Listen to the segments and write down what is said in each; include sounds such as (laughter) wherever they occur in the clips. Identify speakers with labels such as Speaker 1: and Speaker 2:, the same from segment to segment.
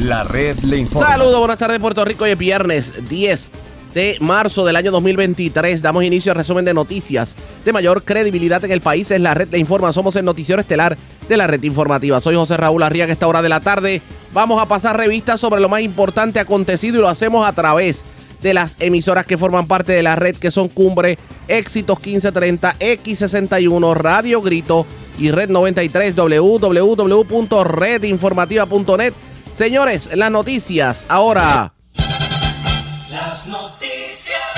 Speaker 1: La red le informa.
Speaker 2: Saludos, buenas tardes Puerto Rico. Hoy es viernes 10 de marzo del año 2023. Damos inicio al resumen de noticias de mayor credibilidad en el país. Es la red le informa. Somos el noticiero estelar de la red informativa. Soy José Raúl Arriaga. Esta hora de la tarde vamos a pasar revistas sobre lo más importante acontecido y lo hacemos a través de las emisoras que forman parte de la red que son Cumbre, Éxitos 1530, X61, Radio Grito y Red 93, www.redinformativa.net. Señores, las noticias ahora.
Speaker 1: Las noticias.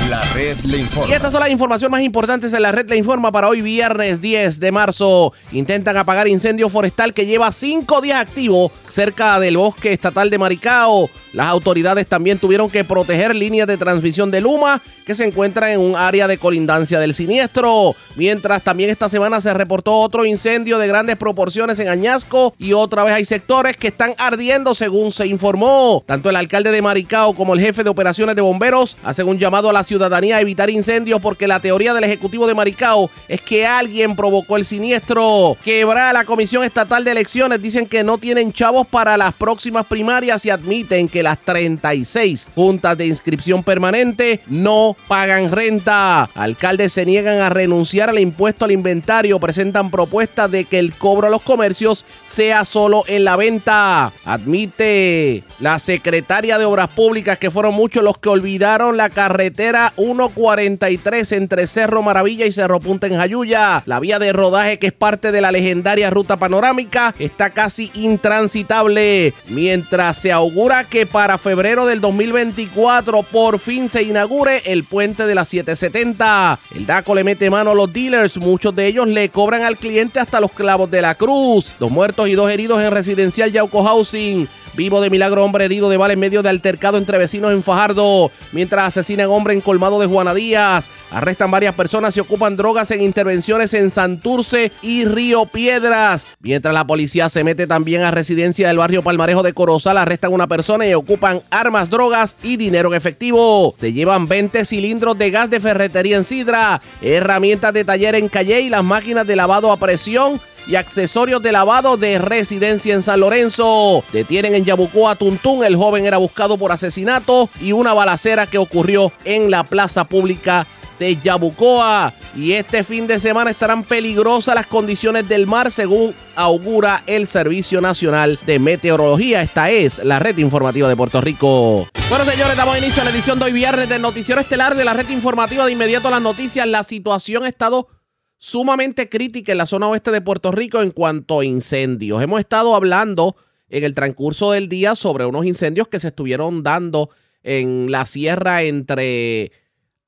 Speaker 1: La red le informa.
Speaker 2: Y estas son las informaciones más importantes en la red le informa para hoy viernes 10 de marzo. Intentan apagar incendio forestal que lleva cinco días activo cerca del bosque estatal de Maricao. Las autoridades también tuvieron que proteger líneas de transmisión de Luma que se encuentran en un área de colindancia del siniestro. Mientras también esta semana se reportó otro incendio de grandes proporciones en Añasco y otra vez hay sectores que están ardiendo según se informó. Tanto el alcalde de Maricao como el jefe de operaciones de bomberos hacen un llamado a la ciudadanía evitar incendios porque la teoría del ejecutivo de Maricao es que alguien provocó el siniestro. Quebra la Comisión Estatal de Elecciones dicen que no tienen chavos para las próximas primarias y admiten que las 36 juntas de inscripción permanente no pagan renta. Alcaldes se niegan a renunciar al impuesto al inventario, presentan propuestas de que el cobro a los comercios sea solo en la venta. Admite la secretaria de Obras Públicas que fueron muchos los que olvidaron la carretera 143 entre Cerro Maravilla y Cerro Punta en Jayuya. La vía de rodaje que es parte de la legendaria ruta panorámica está casi intransitable, mientras se augura que para febrero del 2024 por fin se inaugure el puente de la 770. El DACO le mete mano a los dealers, muchos de ellos le cobran al cliente hasta los clavos de la cruz. Dos muertos y dos heridos en residencial Yauco Housing. Vivo de milagro, hombre herido de bala en medio de altercado entre vecinos en Fajardo. Mientras asesinan hombre en colmado de Juana Díaz. Arrestan varias personas y ocupan drogas en intervenciones en Santurce y Río Piedras. Mientras la policía se mete también a residencia del barrio Palmarejo de Corozal, arrestan una persona y ocupan armas, drogas y dinero en efectivo. Se llevan 20 cilindros de gas de ferretería en Sidra, herramientas de taller en Calle y las máquinas de lavado a presión y accesorios de lavado de residencia en San Lorenzo. Detienen en Yabucoa Tuntún. El joven era buscado por asesinato y una balacera que ocurrió en la plaza pública de Yabucoa. Y este fin de semana estarán peligrosas las condiciones del mar según augura el Servicio Nacional de Meteorología. Esta es la red informativa de Puerto Rico. Bueno, señores, damos inicio a la edición de hoy viernes del noticiero estelar de la red informativa. De inmediato las noticias. La situación ha estado sumamente crítica en la zona oeste de Puerto Rico en cuanto a incendios. Hemos estado hablando en el transcurso del día sobre unos incendios que se estuvieron dando en la sierra entre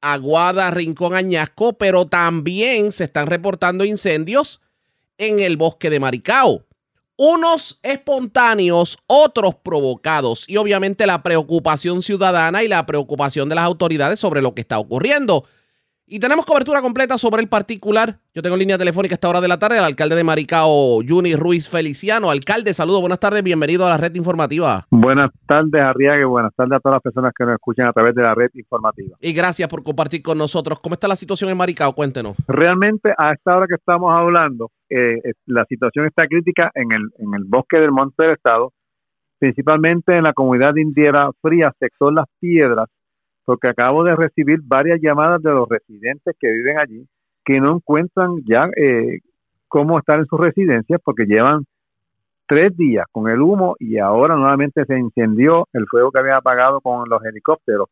Speaker 2: Aguada, Rincón, Añasco, pero también se están reportando incendios en el bosque de Maricao. Unos espontáneos, otros provocados y obviamente la preocupación ciudadana y la preocupación de las autoridades sobre lo que está ocurriendo. Y tenemos cobertura completa sobre el particular. Yo tengo línea telefónica a esta hora de la tarde al alcalde de Maricao, Juni Ruiz Feliciano. Alcalde, saludos, buenas tardes, bienvenido a la red informativa.
Speaker 3: Buenas tardes, Arriaga, buenas tardes a todas las personas que nos escuchan a través de la red informativa.
Speaker 2: Y gracias por compartir con nosotros. ¿Cómo está la situación en Maricao? Cuéntenos.
Speaker 3: Realmente, a esta hora que estamos hablando, eh, la situación está crítica en el, en el bosque del Monte del Estado, principalmente en la comunidad indiera fría, sector Las Piedras, porque acabo de recibir varias llamadas de los residentes que viven allí que no encuentran ya eh, cómo estar en sus residencias porque llevan tres días con el humo y ahora nuevamente se incendió el fuego que había apagado con los helicópteros.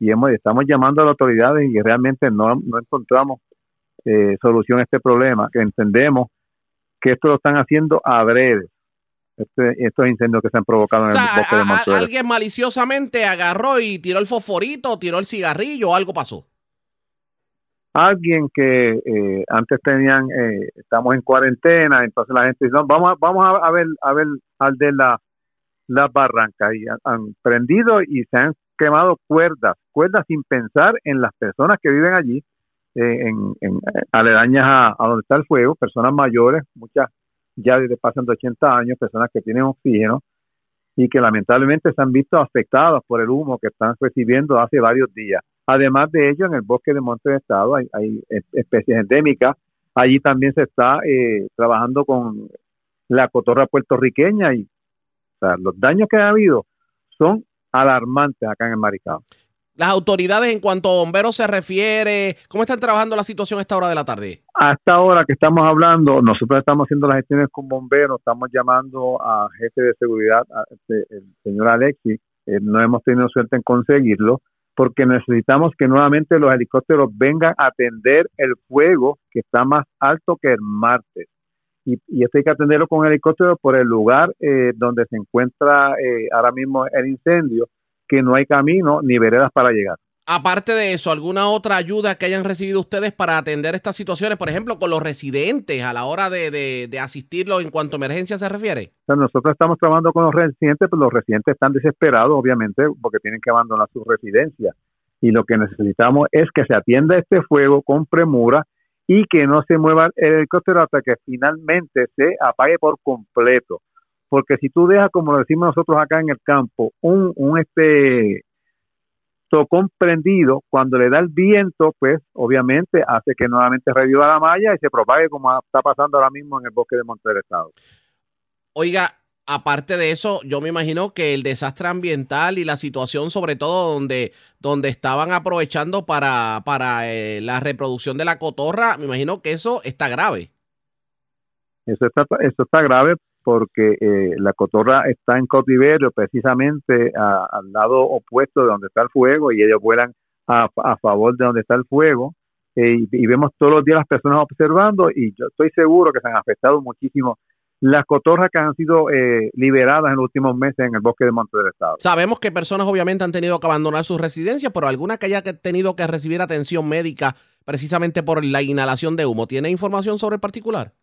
Speaker 3: Y hemos, estamos llamando a las autoridades y realmente no, encontramos eh, solución a este problema, entendemos que esto lo están haciendo a breve este, estos incendios que se han provocado en el bosque de Montuera.
Speaker 2: Alguien maliciosamente agarró y tiró el fosforito, tiró el cigarrillo, algo pasó.
Speaker 3: Alguien que eh, antes tenían, eh, estamos en cuarentena, entonces la gente dice, vamos a, vamos a, ver, a ver al de la, la barranca y han, prendido y se han quemado cuerdas, cuerdas sin pensar en las personas que viven allí, eh, en, en, aledañas a, a donde está el fuego, personas mayores, muchas ya desde pasan de 80 años, personas que tienen oxígeno y que lamentablemente se han visto afectadas por el humo que están recibiendo hace varios días. Además de ello, en el bosque de Monte de Estado hay, especies endémicas. Allí también se está eh, trabajando con la cotorra puertorriqueña y los daños que ha habido son alarmantes acá en el Maricao.
Speaker 2: Las autoridades en cuanto a bomberos se refiere, ¿cómo están trabajando la situación a esta hora de la tarde?
Speaker 3: A esta hora que estamos hablando, nosotros estamos haciendo las gestiones con bomberos, estamos llamando a jefe de seguridad, este, el señor Alexis, eh, no hemos tenido suerte en conseguirlo, porque necesitamos que nuevamente los helicópteros vengan a atender el fuego que está más alto que el martes. Y, esto hay que atenderlo con helicóptero por el lugar eh, donde se encuentra eh, ahora mismo el incendio que no hay camino ni veredas para llegar.
Speaker 2: Aparte de eso, ¿alguna otra ayuda que hayan recibido ustedes para atender estas situaciones, por ejemplo, con los residentes a la hora de, de, asistirlos en cuanto a emergencia se refiere?
Speaker 3: nosotros estamos trabajando con los residentes, pero los residentes están desesperados, obviamente, porque tienen que abandonar su residencia. Y lo que necesitamos es que se atienda este fuego con premura y que no se mueva el helicóptero hasta que finalmente se apague por completo porque si tú dejas, como lo decimos nosotros acá en el campo, un, un este tocón prendido, cuando le da el viento, pues obviamente hace que nuevamente reviva la malla y se propague como está pasando ahora mismo en el bosque de Monte del Estado.
Speaker 2: Oiga, aparte de eso, yo me imagino que el desastre ambiental y la situación, sobre todo donde, donde estaban aprovechando para, para eh, la reproducción de la cotorra, me imagino que eso está grave.
Speaker 3: Eso está, eso está grave porque eh, la cotorra está en cautiverio precisamente al lado opuesto de donde está el fuego y ellos vuelan a, favor de donde está el fuego eh, y, vemos todos los días las personas observando y yo estoy seguro que se han afectado muchísimo las cotorras que han sido eh, liberadas en los últimos meses en el bosque de Monte del Estado.
Speaker 2: Sabemos que personas obviamente han tenido que abandonar sus residencias, pero alguna que haya tenido que recibir atención médica precisamente por la inhalación de humo. ¿Tiene información sobre el particular?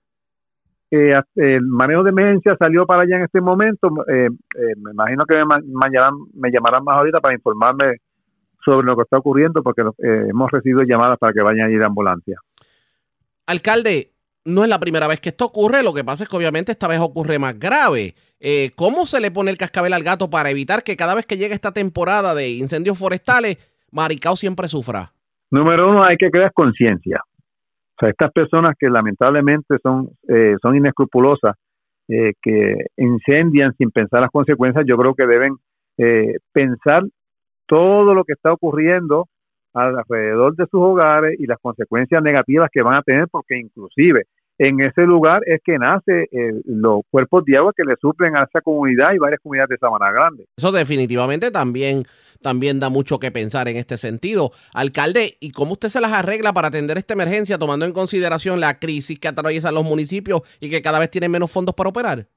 Speaker 3: Eh, el manejo de emergencia salió para allá en este momento. Eh, eh, me imagino que mañana me llamarán más ahorita para informarme sobre lo que está ocurriendo porque hemos recibido llamadas para que vayan a ir a ambulancia.
Speaker 2: Alcalde, no es la primera vez que esto ocurre, lo que pasa es que obviamente esta vez ocurre más grave. ¿Cómo se le pone el cascabel al gato para evitar que cada vez que llegue esta temporada de incendios forestales, Maricao siempre sufra?
Speaker 3: Número uno, hay que crear conciencia. Sea, estas personas que lamentablemente son, eh, son inescrupulosas, eh, que incendian sin pensar las consecuencias, yo creo que deben eh, pensar todo lo que está ocurriendo alrededor de sus hogares y las consecuencias negativas que van a tener, porque inclusive en ese lugar es que nace los cuerpos de agua que le suplen a esa comunidad y varias comunidades de Sabana Grande.
Speaker 2: Eso definitivamente también también da mucho que pensar en este sentido. Alcalde, ¿y cómo usted se las arregla para atender esta emergencia tomando en consideración la crisis que atraviesan los municipios y que cada vez tienen menos fondos para operar?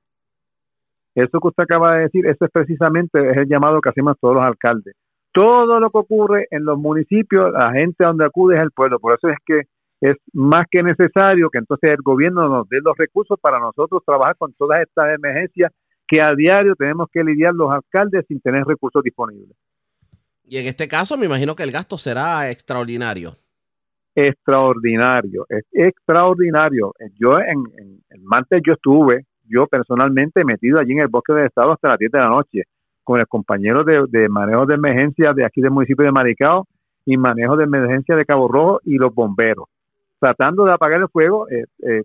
Speaker 3: Eso que usted acaba de decir, eso es precisamente es el llamado que hacemos todos los alcaldes. Todo lo que ocurre en los municipios, la gente donde acude es el pueblo. Por eso es que es más que necesario que entonces el gobierno nos dé los recursos para nosotros trabajar con todas estas emergencias que a diario tenemos que lidiar los alcaldes sin tener recursos disponibles.
Speaker 2: Y en este caso me imagino que el gasto será extraordinario.
Speaker 3: Extraordinario, es extraordinario. Yo en, en, martes yo estuve, yo personalmente metido allí en el bosque del estado hasta las 10 de la noche con el compañero de, de manejo de emergencia de aquí del municipio de Maricao y manejo de emergencia de Cabo Rojo y los bomberos, tratando de apagar el fuego. Eh, eh,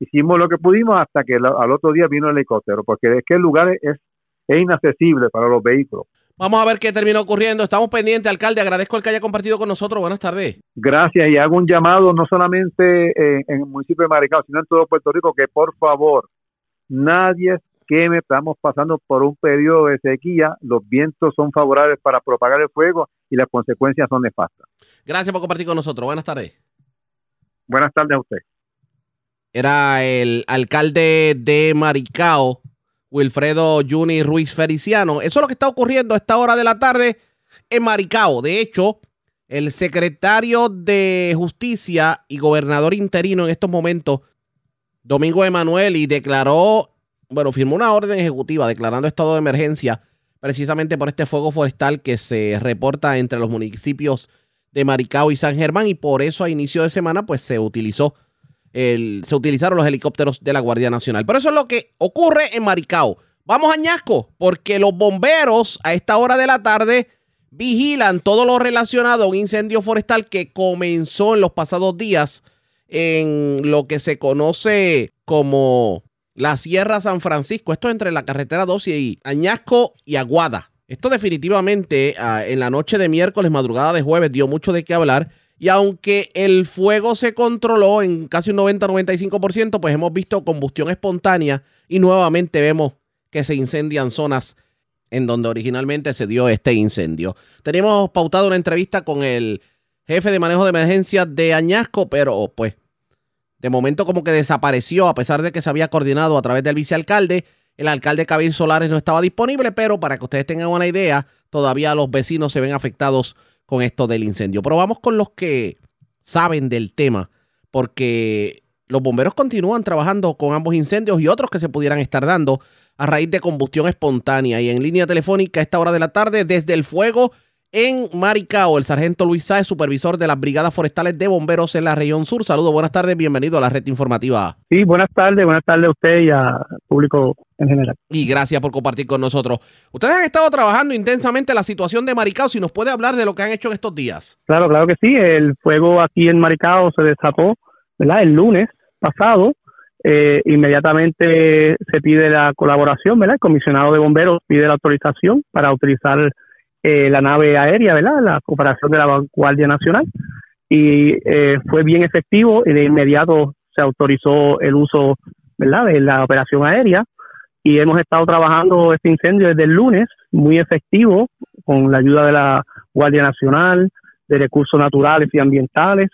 Speaker 3: hicimos lo que pudimos hasta que al otro día vino el helicóptero, porque es que el lugar es, es inaccesible para los vehículos.
Speaker 2: Vamos a ver qué termina ocurriendo. Estamos pendientes, alcalde. Agradezco el que haya compartido con nosotros. Buenas tardes.
Speaker 3: Gracias y hago un llamado no solamente en, el municipio de Maricao, sino en todo Puerto Rico, que por favor nadie queme. Estamos pasando por un periodo de sequía. Los vientos son favorables para propagar el fuego y las consecuencias son nefastas.
Speaker 2: Gracias por compartir con nosotros. Buenas tardes.
Speaker 3: Buenas tardes a usted.
Speaker 2: Era el alcalde de Maricao, Wilfredo Juni Ruiz Feliciano. Eso es lo que está ocurriendo a esta hora de la tarde en Maricao. De hecho, el secretario de Justicia y gobernador interino en estos momentos, Domingo Emanuel, declaró, bueno, firmó una orden ejecutiva declarando estado de emergencia precisamente por este fuego forestal que se reporta entre los municipios de Maricao y San Germán y por eso a inicio de semana pues se utilizó se utilizaron los helicópteros de la Guardia Nacional. Pero eso es lo que ocurre en Maricao. Vamos a Ñasco, porque los bomberos a esta hora de la tarde vigilan todo lo relacionado a un incendio forestal que comenzó en los pasados días en lo que se conoce como la Sierra San Francisco. Esto entre la carretera 12 y Añasco y Aguada. Esto definitivamente ah, en la noche de miércoles, madrugada de jueves, dio mucho de qué hablar. Y aunque el fuego se controló en casi un 90-95%, pues hemos visto combustión espontánea y nuevamente vemos que se incendian zonas en donde originalmente se dio este incendio. Teníamos pautado una entrevista con el jefe de manejo de emergencia de Añasco, pero pues de momento como que desapareció a pesar de que se había coordinado a través del vicealcalde. El alcalde Cabil Solares no estaba disponible, pero para que ustedes tengan una idea, todavía los vecinos se ven afectados con esto del incendio. Pero vamos con los que saben del tema, porque los bomberos continúan trabajando con ambos incendios y otros que se pudieran estar dando a raíz de combustión espontánea. Y en línea telefónica a esta hora de la tarde, desde el fuego en Maricao, el sargento Luis Sáez, supervisor de las Brigadas Forestales de Bomberos en la región sur. Saludos, buenas tardes, bienvenido a la red informativa.
Speaker 4: Sí, buenas tardes, buenas tardes a usted y al público en general.
Speaker 2: Y gracias por compartir con nosotros. Ustedes han estado trabajando intensamente la situación de Maricao, si nos puede hablar de lo que han hecho en estos días.
Speaker 4: Claro, claro que sí, el fuego aquí en Maricao se desató ¿verdad? el lunes pasado. Eh, inmediatamente se pide la colaboración, ¿verdad? El comisionado de bomberos pide la autorización para utilizar eh, la nave aérea, ¿verdad? La cooperación de la Guardia Nacional. Y eh, fue bien efectivo y de inmediato se autorizó el uso, ¿verdad? De la operación aérea. Y hemos estado trabajando este incendio desde el lunes, muy efectivo, con la ayuda de la Guardia Nacional, de recursos naturales y ambientales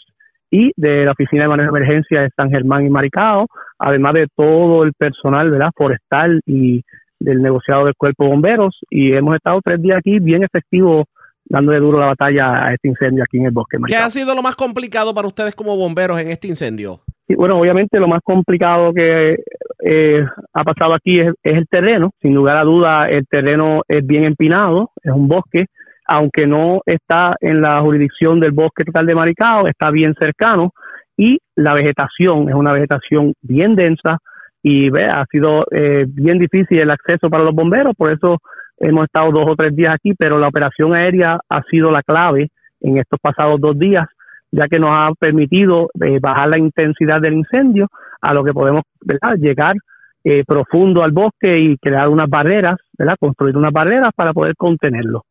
Speaker 4: y de la Oficina de Manejo de Emergencia de San Germán y Maricao, además de todo el personal ¿verdad? forestal y del negociado del cuerpo de bomberos y hemos estado tres días aquí bien efectivos dándole duro la batalla a este incendio aquí en el bosque.
Speaker 2: ¿Qué ha sido lo más complicado para ustedes como bomberos en este incendio?
Speaker 4: Sí, bueno, obviamente lo más complicado que eh, ha pasado aquí es, el terreno. Sin lugar a duda, el terreno es bien empinado, es un bosque, aunque no está en la jurisdicción del bosque total de Maricao, está bien cercano y la vegetación es una vegetación bien densa, y ve, ha sido eh, bien difícil el acceso para los bomberos, por eso hemos estado dos o tres días aquí, pero la operación aérea ha sido la clave en estos pasados dos días, ya que nos ha permitido eh, bajar la intensidad del incendio a lo que podemos ¿verdad? llegar eh, profundo al bosque y crear unas barreras, ¿verdad? construir unas barreras para poder contenerlo.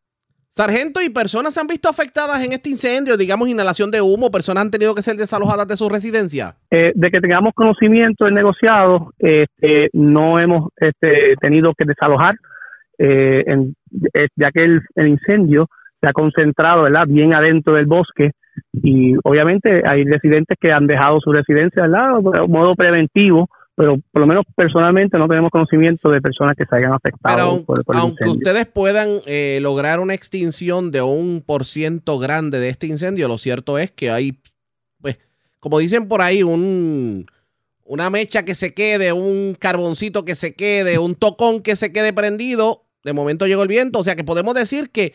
Speaker 2: Sargento, ¿y personas se han visto afectadas en este incendio? Digamos, inhalación de humo, personas han tenido que ser desalojadas de su residencia.
Speaker 4: Eh, de que tengamos conocimiento del negociado, este, no hemos este, tenido que desalojar, eh, eh, ya que el, incendio se ha concentrado ¿verdad? bien adentro del bosque y obviamente hay residentes que han dejado su residencia de modo preventivo pero por lo menos personalmente no tenemos conocimiento de personas que se hayan afectado.
Speaker 2: por, aunque ustedes puedan eh, lograr una extinción de un por ciento grande de este incendio, lo cierto es que hay, pues, como dicen por ahí, un, una mecha que se quede, un carboncito que se quede, un tocón que se quede prendido. De momento llegó el viento, o sea que podemos decir que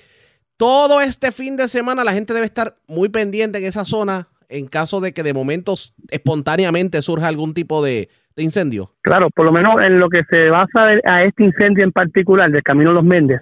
Speaker 2: todo este fin de semana la gente debe estar muy pendiente en esa zona en caso de que de momentos espontáneamente surja algún tipo de, de incendio?
Speaker 4: Claro, por lo menos en lo que se basa a este incendio en particular del Camino Los Méndez,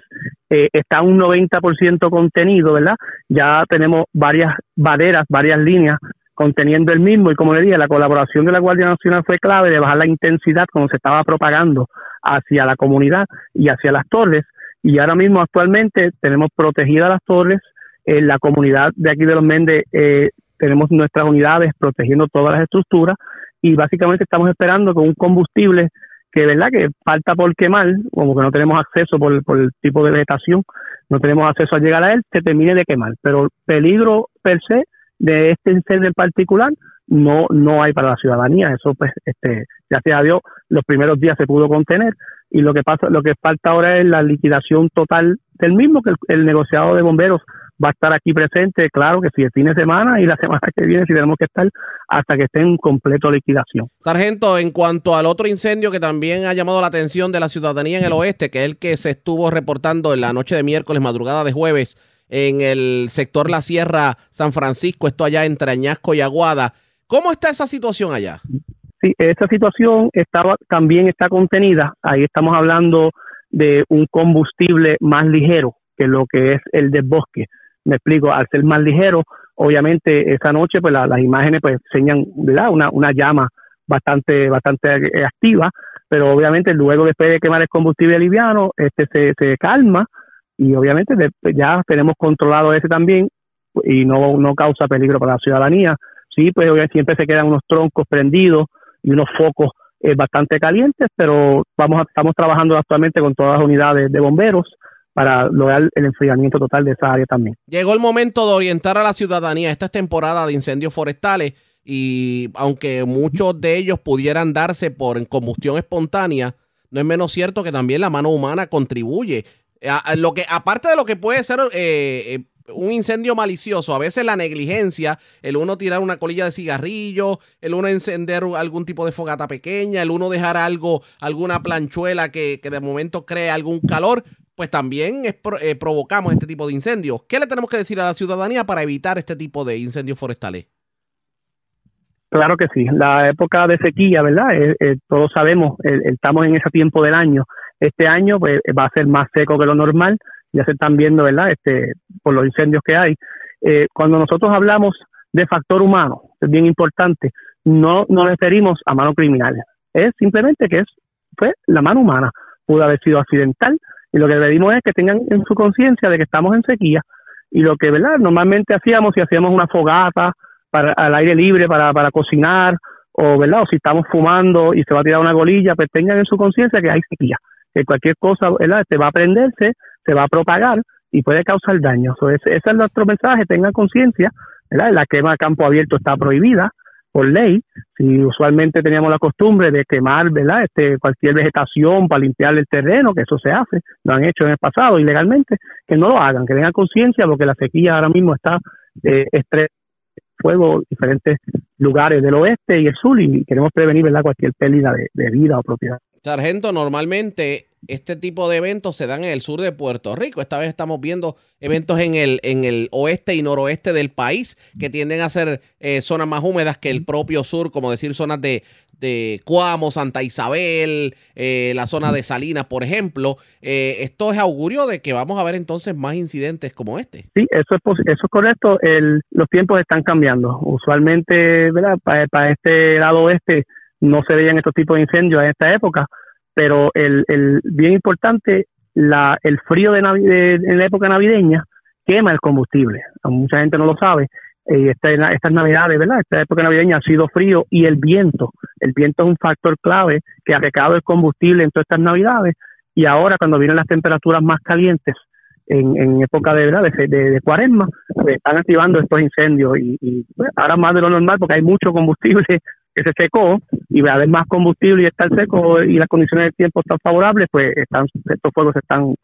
Speaker 4: eh, está un 90% contenido, ¿verdad? Ya tenemos varias barreras, varias líneas conteniendo el mismo y como le dije, la colaboración de la Guardia Nacional fue clave de bajar la intensidad cuando se estaba propagando hacia la comunidad y hacia las torres y ahora mismo actualmente tenemos protegidas las torres, en la comunidad de aquí de Los Méndez eh, tenemos nuestras unidades protegiendo todas las estructuras y básicamente estamos esperando con un combustible que verdad que falta por quemar, como que no tenemos acceso por, el tipo de vegetación, no tenemos acceso a llegar a él, se termine de quemar. Pero peligro per se de este incendio en particular no no hay para la ciudadanía. Eso pues este gracias a Dios los primeros días se pudo contener y lo que pasa lo que falta ahora es la liquidación total del mismo que el negociado de bomberos va a estar aquí presente, claro que si el fin de semana y la (laughs) semana que viene, si tenemos que estar hasta que esté en completo liquidación.
Speaker 2: Sargento, en cuanto al otro incendio que también ha llamado la atención de la ciudadanía en el oeste, que es el que se estuvo reportando en la noche de miércoles, madrugada de jueves, en el sector La Sierra San Francisco, esto allá entre Añasco y Aguada. ¿Cómo está esa situación allá?
Speaker 4: Sí, esa situación estaba, también está contenida. Ahí estamos hablando de un combustible más ligero que lo que es el del bosque me explico, al ser más ligero, obviamente esa noche pues las imágenes pues enseñan ¿verdad? Una, una llama bastante bastante activa, pero obviamente luego después de quemar el combustible liviano, este se, se calma y obviamente ya tenemos controlado ese también y no, no causa peligro para la ciudadanía. Sí, pues siempre se quedan unos troncos prendidos y unos focos eh, bastante calientes, pero vamos estamos trabajando actualmente con todas las unidades de bomberos para lograr el enfriamiento total de esa área también.
Speaker 2: Llegó el momento de orientar a la ciudadanía. Esta es temporada de incendios forestales y aunque muchos de ellos pudieran darse por combustión espontánea, no es menos cierto que también la mano humana contribuye. lo que, aparte de lo que puede ser eh, eh, un incendio malicioso, a veces la negligencia, el uno tirar una colilla de cigarrillo, el uno encender algún tipo de fogata pequeña, el uno dejar algo, alguna planchuela que, que de momento cree algún calor, pues también eh, provocamos este tipo de incendios. ¿Qué le tenemos que decir a la ciudadanía para evitar este tipo de incendios forestales?
Speaker 4: Claro que sí. La época de sequía, ¿verdad? Eh, eh, todos sabemos, estamos en ese tiempo del año. Este año pues, va a ser más seco que lo normal. Ya se están viendo, ¿verdad? Este, por los incendios que hay. cuando nosotros hablamos de factor humano, es bien importante, no nos referimos a mano criminal. Es simplemente que es fue la mano humana. Pudo haber sido accidental, y lo que pedimos es que tengan en su conciencia de que estamos en sequía y lo que, ¿verdad? Normalmente hacíamos, si hacíamos una fogata para, al aire libre para, para cocinar o, ¿verdad? O si estamos fumando y se va a tirar una golilla, pues tengan en su conciencia que hay sequía, que cualquier cosa, ¿verdad? Se va a prenderse, se va a propagar y puede causar daño. ese, es nuestro mensaje, tengan conciencia, ¿verdad? La quema a campo abierto está prohibida, por ley, si usualmente teníamos la costumbre de quemar, ¿verdad? Este, cualquier vegetación para limpiar el terreno, que eso se hace, lo han hecho en el pasado ilegalmente, que no lo hagan, que tengan conciencia, porque la sequía ahora mismo está eh, fuego en diferentes lugares del oeste y el sur y queremos prevenir, ¿verdad? Cualquier pérdida de vida o propiedad.
Speaker 2: Sargento, normalmente este tipo de eventos se dan en el sur de Puerto Rico. Esta vez estamos viendo eventos en el, en el oeste y noroeste del país que tienden a ser eh, zonas más húmedas que el propio sur, como decir zonas de, de Cuamo, Santa Isabel, eh, la zona de Salinas, por ejemplo. Eh, esto es augurio de que vamos a ver entonces más incidentes como este.
Speaker 4: Sí, eso es, eso es correcto. El, los tiempos están cambiando. Usualmente, ¿verdad? Para, para este lado oeste no se veían estos tipos de incendios en esta época, pero el, el bien importante, la, el frío de, en la época navideña quema el combustible. Mucha gente no lo sabe. Y esta, estas navidades, ¿verdad? Esta época navideña ha sido frío y el viento. El viento es un factor clave que ha recado el combustible en todas estas navidades. Y ahora, cuando vienen las temperaturas más calientes, en, en época de, ¿verdad? de, de, cuaresma, pues, están activando estos incendios. Y, y ahora más de lo normal, porque hay mucho combustible que se secó y va a haber más combustible y está seco y las condiciones del tiempo están favorables, pues están, estos fuegos se están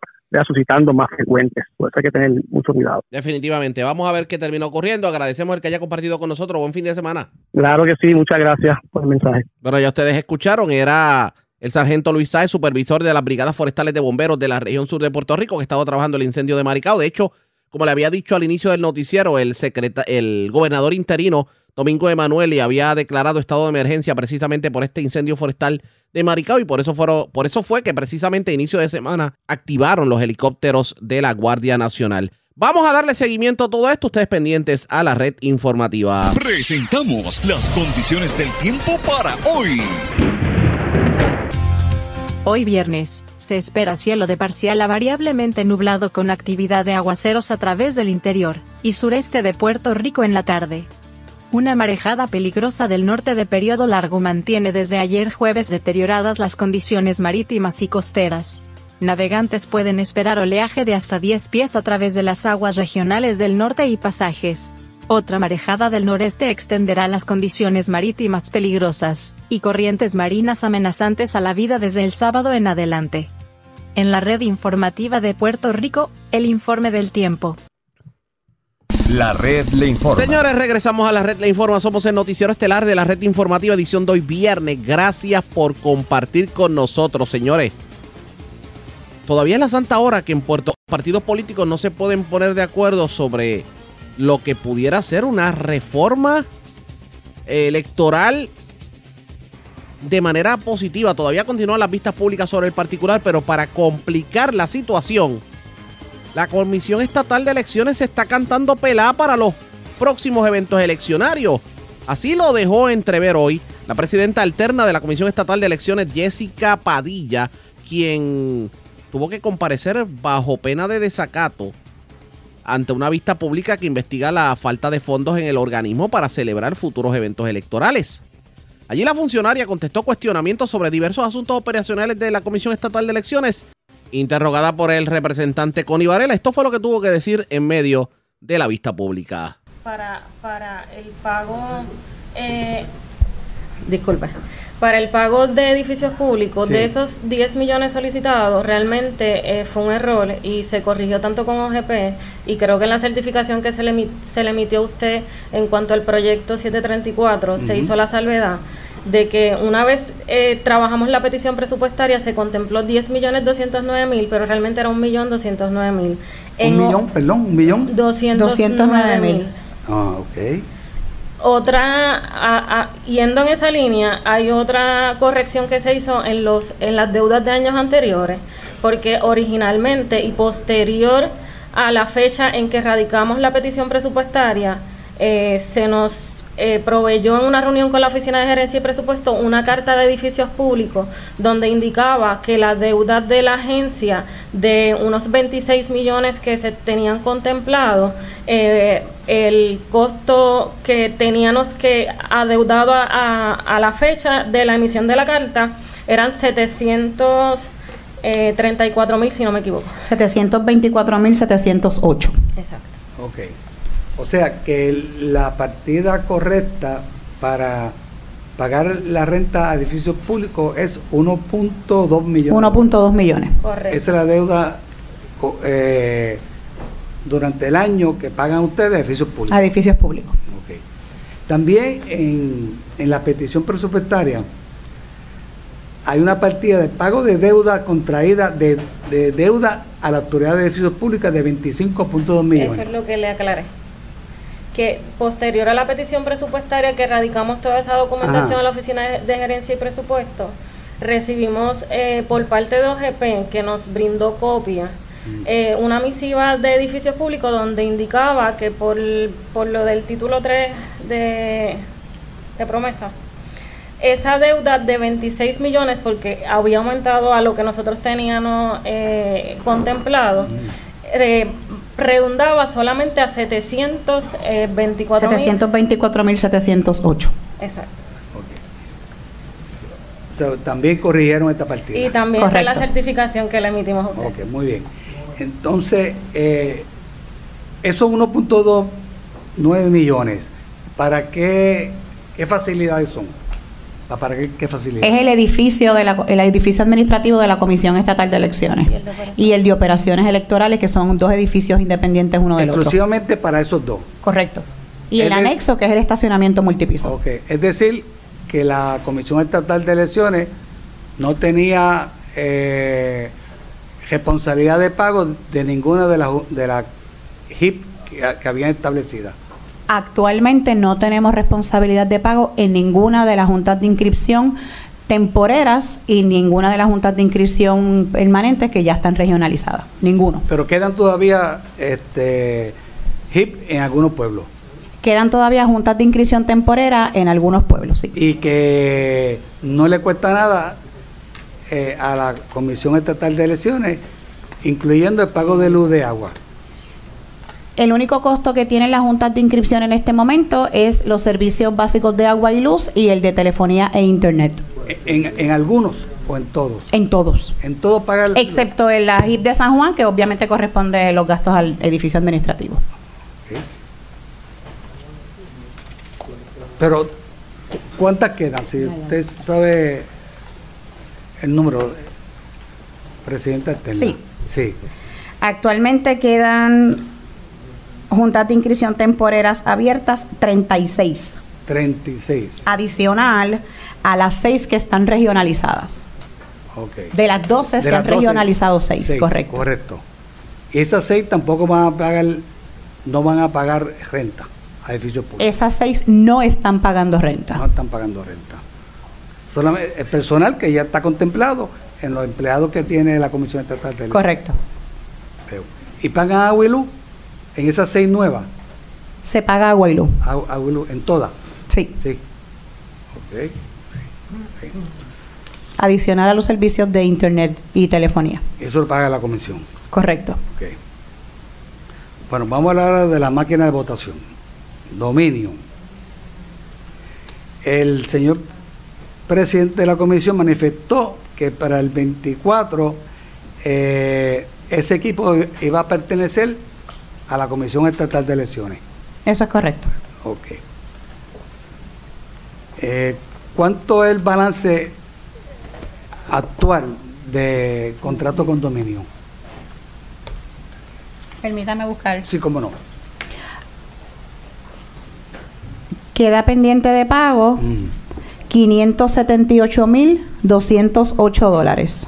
Speaker 4: suscitando más frecuentes. Por eso hay que tener mucho cuidado.
Speaker 2: Definitivamente. Vamos a ver qué terminó ocurriendo. Agradecemos el que haya compartido con nosotros. Buen fin de semana.
Speaker 4: Claro que sí. Muchas gracias por el mensaje.
Speaker 2: Bueno, ya ustedes escucharon. Era el sargento Luis Sáez, supervisor de las Brigadas Forestales de Bomberos de la región sur de Puerto Rico, que estaba trabajando el incendio de Maricao. De hecho, como le había dicho al inicio del noticiero, el, secreta el gobernador interino Domingo Emanuele había declarado estado de emergencia precisamente por este incendio forestal de Maricao y por eso, fueron, por eso fue que precisamente a inicio de semana activaron los helicópteros de la Guardia Nacional. Vamos a darle seguimiento a todo esto, ustedes pendientes a la red informativa.
Speaker 1: Presentamos las condiciones del tiempo para hoy.
Speaker 5: Hoy viernes, se espera cielo de parcial a variablemente nublado con actividad de aguaceros a través del interior y sureste de Puerto Rico en la tarde. Una marejada peligrosa del norte de periodo largo mantiene desde ayer jueves deterioradas las condiciones marítimas y costeras. Navegantes pueden esperar oleaje de hasta 10 pies a través de las aguas regionales del norte y pasajes. Otra marejada del noreste extenderá las condiciones marítimas peligrosas, y corrientes marinas amenazantes a la vida desde el sábado en adelante. En la red informativa de Puerto Rico, el informe del tiempo.
Speaker 1: La red le informa.
Speaker 2: Señores, regresamos a la red le informa. Somos el noticiero estelar de la red informativa edición de hoy viernes. Gracias por compartir con nosotros, señores. Todavía es la santa hora que en Puerto partidos políticos no se pueden poner de acuerdo sobre lo que pudiera ser una reforma electoral de manera positiva. Todavía continúan las vistas públicas sobre el particular, pero para complicar la situación la Comisión Estatal de Elecciones se está cantando pelá para los próximos eventos eleccionarios. Así lo dejó entrever hoy la presidenta alterna de la Comisión Estatal de Elecciones, Jessica Padilla, quien tuvo que comparecer bajo pena de desacato ante una vista pública que investiga la falta de fondos en el organismo para celebrar futuros eventos electorales. Allí la funcionaria contestó cuestionamientos sobre diversos asuntos operacionales de la Comisión Estatal de Elecciones. Interrogada por el representante Connie Varela, esto fue lo que tuvo que decir en medio de la vista pública.
Speaker 6: Para, para el pago, eh, disculpe, para el pago de edificios públicos, de esos 10 millones solicitados, realmente eh, fue un error y se corrigió tanto con OGP y creo que en la certificación que se le, se le emitió a usted en cuanto al proyecto 734 se hizo la salvedad de que una vez eh, trabajamos la petición presupuestaria se contempló 10 millones 209 mil, pero realmente era un millón 209 mil.
Speaker 7: Un millón, perdón, un millón.
Speaker 6: 209 mil.
Speaker 7: Ah, ok.
Speaker 6: Otra, yendo en esa línea, hay otra corrección que se hizo en, los, en las deudas de años anteriores, porque originalmente y posterior a la fecha en que radicamos la petición presupuestaria, eh, se nos eh, proveyó en una reunión con la Oficina de Gerencia y Presupuesto una carta de edificios públicos donde indicaba que la deuda de la agencia de unos 26 millones que se tenían contemplado, eh, el costo que teníamos que adeudado a, la fecha de la emisión de la carta eran 734 mil, si no me equivoco.
Speaker 8: 724 mil 708.
Speaker 6: Exacto.
Speaker 7: Ok. O sea que la partida correcta para pagar la renta a edificios públicos es 1.2 millones.
Speaker 8: 1.2 millones.
Speaker 7: Correcto. Esa es la deuda eh, durante el año que pagan ustedes a edificios públicos.
Speaker 8: A edificios públicos.
Speaker 7: Okay. También en, en la petición presupuestaria hay una partida de pago de deuda contraída de, de deuda a la autoridad de edificios públicos de 25.2 millones.
Speaker 6: Eso es lo que le aclaré que posterior a la petición presupuestaria que radicamos toda esa documentación a la Oficina de, Gerencia y Presupuesto, recibimos eh, por parte de OGP, que nos brindó copia, mm. eh, una misiva de edificios públicos donde indicaba que por, por lo del título 3 de, de promesa, esa deuda de 26 millones, porque había aumentado a lo que nosotros teníamos eh, contemplado, redundaba solamente a 724
Speaker 8: 724.708.
Speaker 6: Exacto.
Speaker 7: O sea, también corrigieron esta partida.
Speaker 6: Y también la certificación que le emitimos a usted.
Speaker 7: Ok, muy bien. Entonces, eh, esos 1.29 millones, ¿para qué, qué facilidades son? ¿Para qué, facilidad?
Speaker 8: Es el edificio, de la, el edificio administrativo de la Comisión Estatal de Elecciones y el de, operaciones electorales, que son dos edificios independientes uno del
Speaker 7: otro. Exclusivamente para esos dos.
Speaker 8: Correcto. Y el, anexo, que es el estacionamiento multipiso.
Speaker 7: Ok, es decir, que la Comisión Estatal de Elecciones no tenía eh, responsabilidad de pago de ninguna de las de la HIP que, que habían establecidas.
Speaker 8: Actualmente no tenemos responsabilidad de pago en ninguna de las juntas de inscripción temporeras y ninguna de las juntas de inscripción permanentes que ya están regionalizadas. Ninguno.
Speaker 7: Pero quedan todavía este, HIP en algunos pueblos.
Speaker 8: Quedan todavía juntas de inscripción temporera en algunos pueblos, sí.
Speaker 7: Y que no le cuesta nada eh, a la Comisión Estatal de Elecciones, incluyendo el pago de luz de agua.
Speaker 8: El único costo que tienen las juntas de inscripción en este momento es los servicios básicos de agua y luz y el de telefonía e internet.
Speaker 7: ¿En, algunos o en todos?
Speaker 8: En todos.
Speaker 7: En todos paga el,
Speaker 8: Excepto en la HIP de San Juan, que obviamente corresponde los gastos al edificio administrativo.
Speaker 7: Pero, ¿cuántas quedan? Si usted sabe el número, presidenta
Speaker 8: Sí.
Speaker 7: Sí.
Speaker 8: Actualmente quedan juntas de inscripción temporeras abiertas 36.
Speaker 7: 36.
Speaker 8: Adicional a las 6 que están regionalizadas.
Speaker 7: Okay.
Speaker 8: De las 12 se han regionalizado 6, correcto.
Speaker 7: Correcto. Esas 6 tampoco van a pagar, no van a pagar renta a edificios públicos.
Speaker 8: Esas 6 no están pagando renta.
Speaker 7: No están pagando renta. Solamente el personal que ya está contemplado en los empleados que tiene la Comisión Estatal de
Speaker 8: Correcto.
Speaker 7: ¿Y pagan agua y luz? En esas seis nuevas.
Speaker 8: Se paga agua y luz.
Speaker 7: Agua, en todas.
Speaker 8: Sí.
Speaker 7: Sí. Ok.
Speaker 8: Adicional a los servicios de internet y telefonía.
Speaker 7: Eso lo paga la comisión.
Speaker 8: Correcto.
Speaker 7: Ok. Bueno, vamos a hablar de la máquina de votación. Dominio. El señor presidente de la comisión manifestó que para el 24 eh, ese equipo iba a pertenecer a la Comisión Estatal de Elecciones.
Speaker 8: Eso es correcto.
Speaker 7: Ok. Eh, ¿Cuánto es el balance actual de contrato con dominio?
Speaker 8: Permítame buscar.
Speaker 7: Sí, cómo no.
Speaker 8: Queda pendiente de pago
Speaker 7: Mm.
Speaker 8: 578.208 dólares.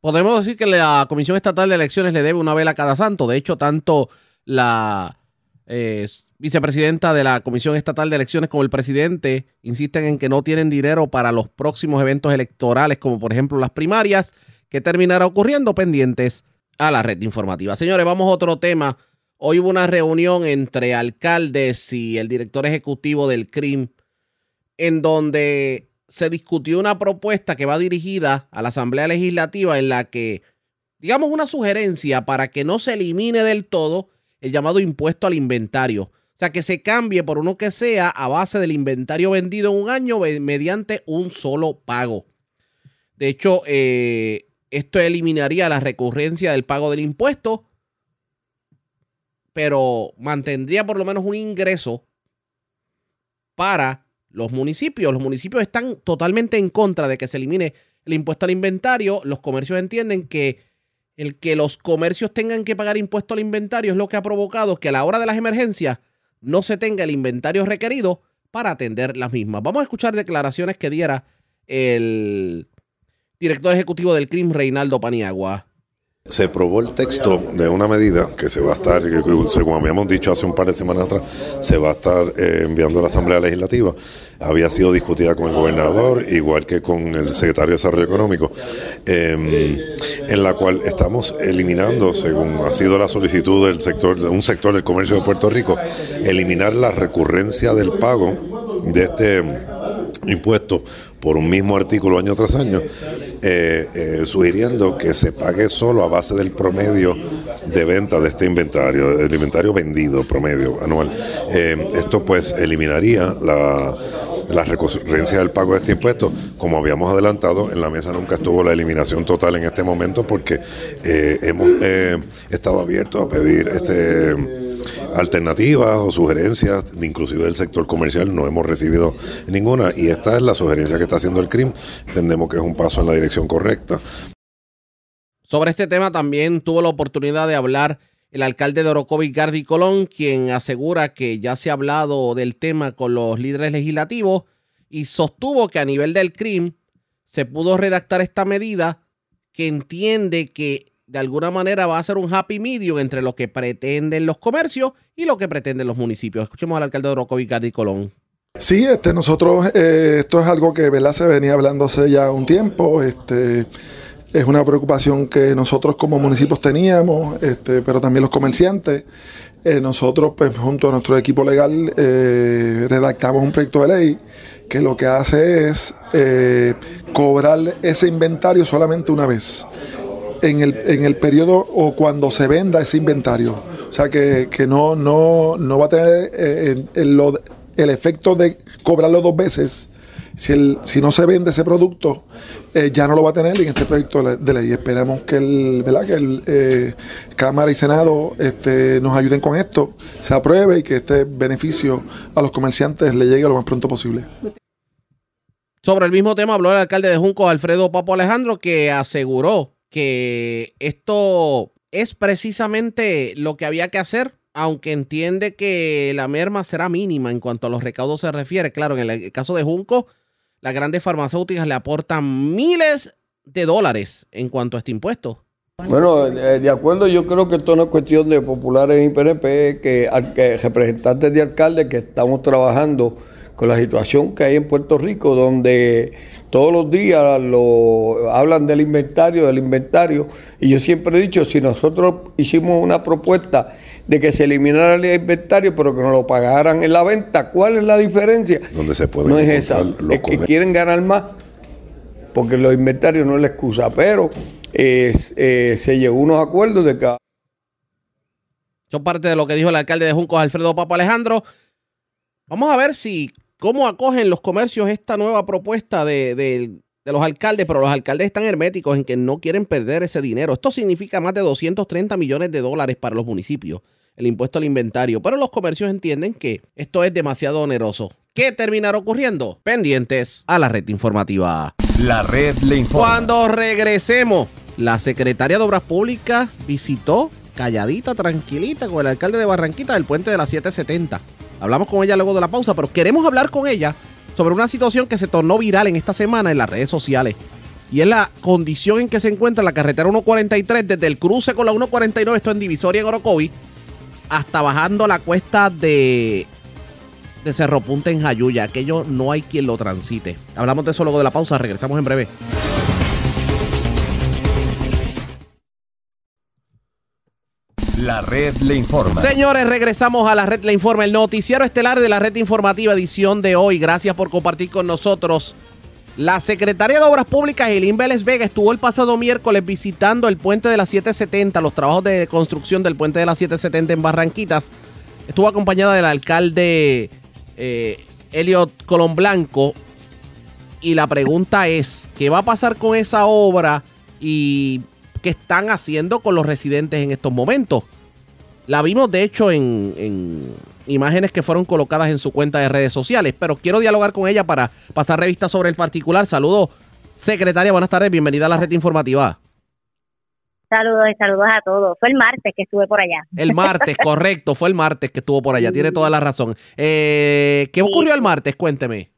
Speaker 2: Podemos decir que la Comisión Estatal de Elecciones le debe una vela a cada santo. De hecho, tanto la eh, vicepresidenta de la Comisión Estatal de Elecciones como el presidente insisten en que no tienen dinero para los próximos eventos electorales, como por ejemplo las primarias, que terminará ocurriendo pendientes a la red informativa. Señores, vamos a otro tema. Hoy hubo una reunión entre alcaldes y el director ejecutivo del CRIM, en donde se discutió una propuesta que va dirigida a la Asamblea Legislativa en la que, digamos, una sugerencia para que no se elimine del todo el llamado impuesto al inventario. O sea, que se cambie por uno que sea a base del inventario vendido en un año mediante un solo pago. De hecho, eh, esto eliminaría la recurrencia del pago del impuesto, pero mantendría por lo menos un ingreso para los municipios. Los municipios están totalmente en contra de que se elimine el impuesto al inventario. Los comercios entienden que el que los comercios tengan que pagar impuesto al inventario es lo que ha provocado que a la hora de las emergencias no se tenga el inventario requerido para atender las mismas. Vamos a escuchar declaraciones que diera el director ejecutivo del CRIM, Reinaldo Paniagua.
Speaker 9: Se probó el texto de una medida que se va a estar, según habíamos dicho hace un par de semanas atrás, se va a estar eh, enviando a la Asamblea Legislativa. Había sido discutida con el gobernador, igual que con el secretario de Desarrollo Económico, eh, en la cual estamos eliminando, según ha sido la solicitud del sector, de un sector del comercio de Puerto Rico, eliminar la recurrencia del pago de este impuesto por un mismo artículo año tras año, eh, eh, sugiriendo que se pague solo a base del promedio de venta de este inventario, el inventario vendido promedio anual. Eh, esto pues eliminaría la, la recurrencia del pago de este impuesto. Como habíamos adelantado, en la mesa nunca estuvo la eliminación total en este momento porque eh, hemos estado abiertos a pedir este alternativas o sugerencias, inclusive del sector comercial, no hemos recibido ninguna y esta es la sugerencia que está haciendo el CRIM. Entendemos que es un paso en la dirección correcta.
Speaker 2: Sobre este tema también tuvo la oportunidad de hablar el alcalde de Orocovis, Gardi Colón, quien asegura que ya se ha hablado del tema con los líderes legislativos y sostuvo que a nivel del CRIM se pudo redactar esta medida que entiende que de alguna manera va a ser un happy medium entre lo que pretenden los comercios y lo que pretenden los municipios. Escuchemos al alcalde de Orocovis, Gardi Colón.
Speaker 10: Sí, este, nosotros, eh, esto es algo que ¿verdad? se venía hablando hace ya un tiempo. Este, es una preocupación que nosotros como municipios teníamos, este, pero también los comerciantes. Eh, nosotros, pues, junto a nuestro equipo legal, eh, redactamos un proyecto de ley que lo que hace es eh, cobrar ese inventario solamente una vez. En el, en el periodo o cuando se venda ese inventario. O sea que, que no, no, no va a tener eh, el, el efecto de cobrarlo dos veces. Si, el, si no se vende ese producto, eh, ya no lo va a tener en este proyecto de ley. Esperamos que el, ¿verdad? Que el eh, Cámara y Senado este, nos ayuden con esto, se apruebe y que este beneficio a los comerciantes le llegue lo más pronto posible.
Speaker 2: Sobre el mismo tema habló el alcalde de Junco, Alfredo Papo Alejandro, que aseguró que esto es precisamente lo que había que hacer, aunque entiende que la merma será mínima en cuanto a los recaudos se refiere. Claro, en el caso de Junco, las grandes farmacéuticas le aportan miles de dólares en cuanto a este impuesto.
Speaker 11: Bueno, de acuerdo, yo creo que esto no es cuestión de populares y PNP, que, que representantes de alcaldes que estamos trabajando con la situación que hay en Puerto Rico, donde todos los días lo, hablan del inventario, del inventario, y yo siempre he dicho, si nosotros hicimos una propuesta de que se eliminara el inventario, pero que nos lo pagaran en la venta, ¿cuál es la diferencia?
Speaker 9: Donde se pueden
Speaker 11: No es esa, es que quieren ganar más porque los inventarios no es la excusa, pero eh, eh, se llegó a unos acuerdos de que...
Speaker 2: Son parte de lo que dijo el alcalde de Juncos, Alfredo Papa Alejandro. Vamos a ver si cómo acogen los comercios esta nueva propuesta de, de- de los alcaldes, pero los alcaldes están herméticos en que no quieren perder ese dinero. Esto significa más de 230 millones de dólares para los municipios, el impuesto al inventario, pero los comercios entienden que esto es demasiado oneroso. ¿Qué terminará ocurriendo? Pendientes a la red informativa.
Speaker 12: La red le informa.
Speaker 2: Cuando regresemos, la secretaria de Obras Públicas visitó calladita, tranquilita, con el alcalde de Barranquita del puente de la 770. Hablamos con ella luego de la pausa, pero queremos hablar con ella sobre una situación que se tornó viral en esta semana en las redes sociales. Y es la condición en que se encuentra la carretera 143 desde el cruce con la 149, esto en Divisoria en Orocovi, hasta bajando la cuesta de, de Cerro Punta en Jayuya. Aquello no hay quien lo transite. Hablamos de eso luego de la pausa, regresamos en breve.
Speaker 12: La red le informa.
Speaker 2: Señores, regresamos a la red Le Informa, el noticiero estelar de la red informativa edición de hoy. Gracias por compartir con nosotros. La secretaria de Obras Públicas, Elin Vélez Vega, estuvo el pasado miércoles visitando el puente de la 770, los trabajos de construcción del puente de la 770 en Barranquitas. Estuvo acompañada del alcalde eh, Elliot Colón Blanco. Y la pregunta es, ¿qué va a pasar con esa obra y qué están haciendo con los residentes en estos momentos? La vimos, de hecho, en, en imágenes que fueron colocadas en su cuenta de redes sociales, pero quiero dialogar con ella para pasar revista sobre el particular. Saludos, secretaria, buenas tardes, bienvenida a la red informativa.
Speaker 13: Saludos y saludos a todos. Fue el martes que estuve por allá.
Speaker 2: El martes, correcto, fue el martes que estuvo por allá, tiene toda la razón. Eh, ¿Qué ocurrió el martes? Cuénteme.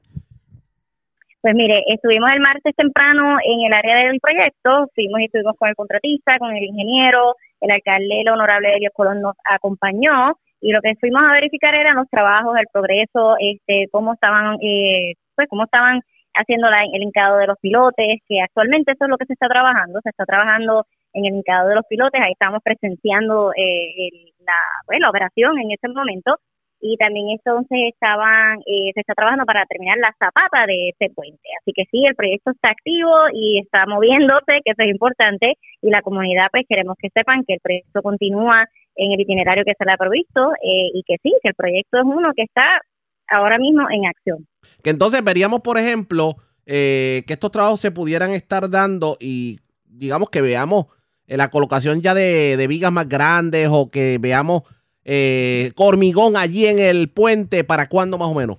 Speaker 13: Pues mire, estuvimos el martes temprano en el área del proyecto, fuimos y estuvimos con el contratista, con el ingeniero, el alcalde, el honorable Elio Colón nos acompañó y lo que fuimos a verificar eran los trabajos, el progreso, este, cómo estaban, eh, pues cómo estaban haciendo la- el hincado de los pilotes, que actualmente eso es lo que se está trabajando, se está trabajando en el hincado de los pilotes, ahí estamos presenciando eh, el- la, pues, la operación en ese momento y también entonces estaban eh, se está trabajando para terminar la zapata de ese puente. Así que sí el proyecto está activo y está moviéndose que eso es importante y la comunidad pues queremos que sepan que el proyecto continúa en el itinerario que se le ha provisto eh, y que sí que el proyecto es uno que está ahora mismo en acción.
Speaker 2: Que entonces veríamos, por ejemplo, eh, que estos trabajos se pudieran estar dando y digamos que veamos eh, la colocación ya de, de vigas más grandes o que veamos eh, hormigón allí en el puente, ¿para cuándo más o menos?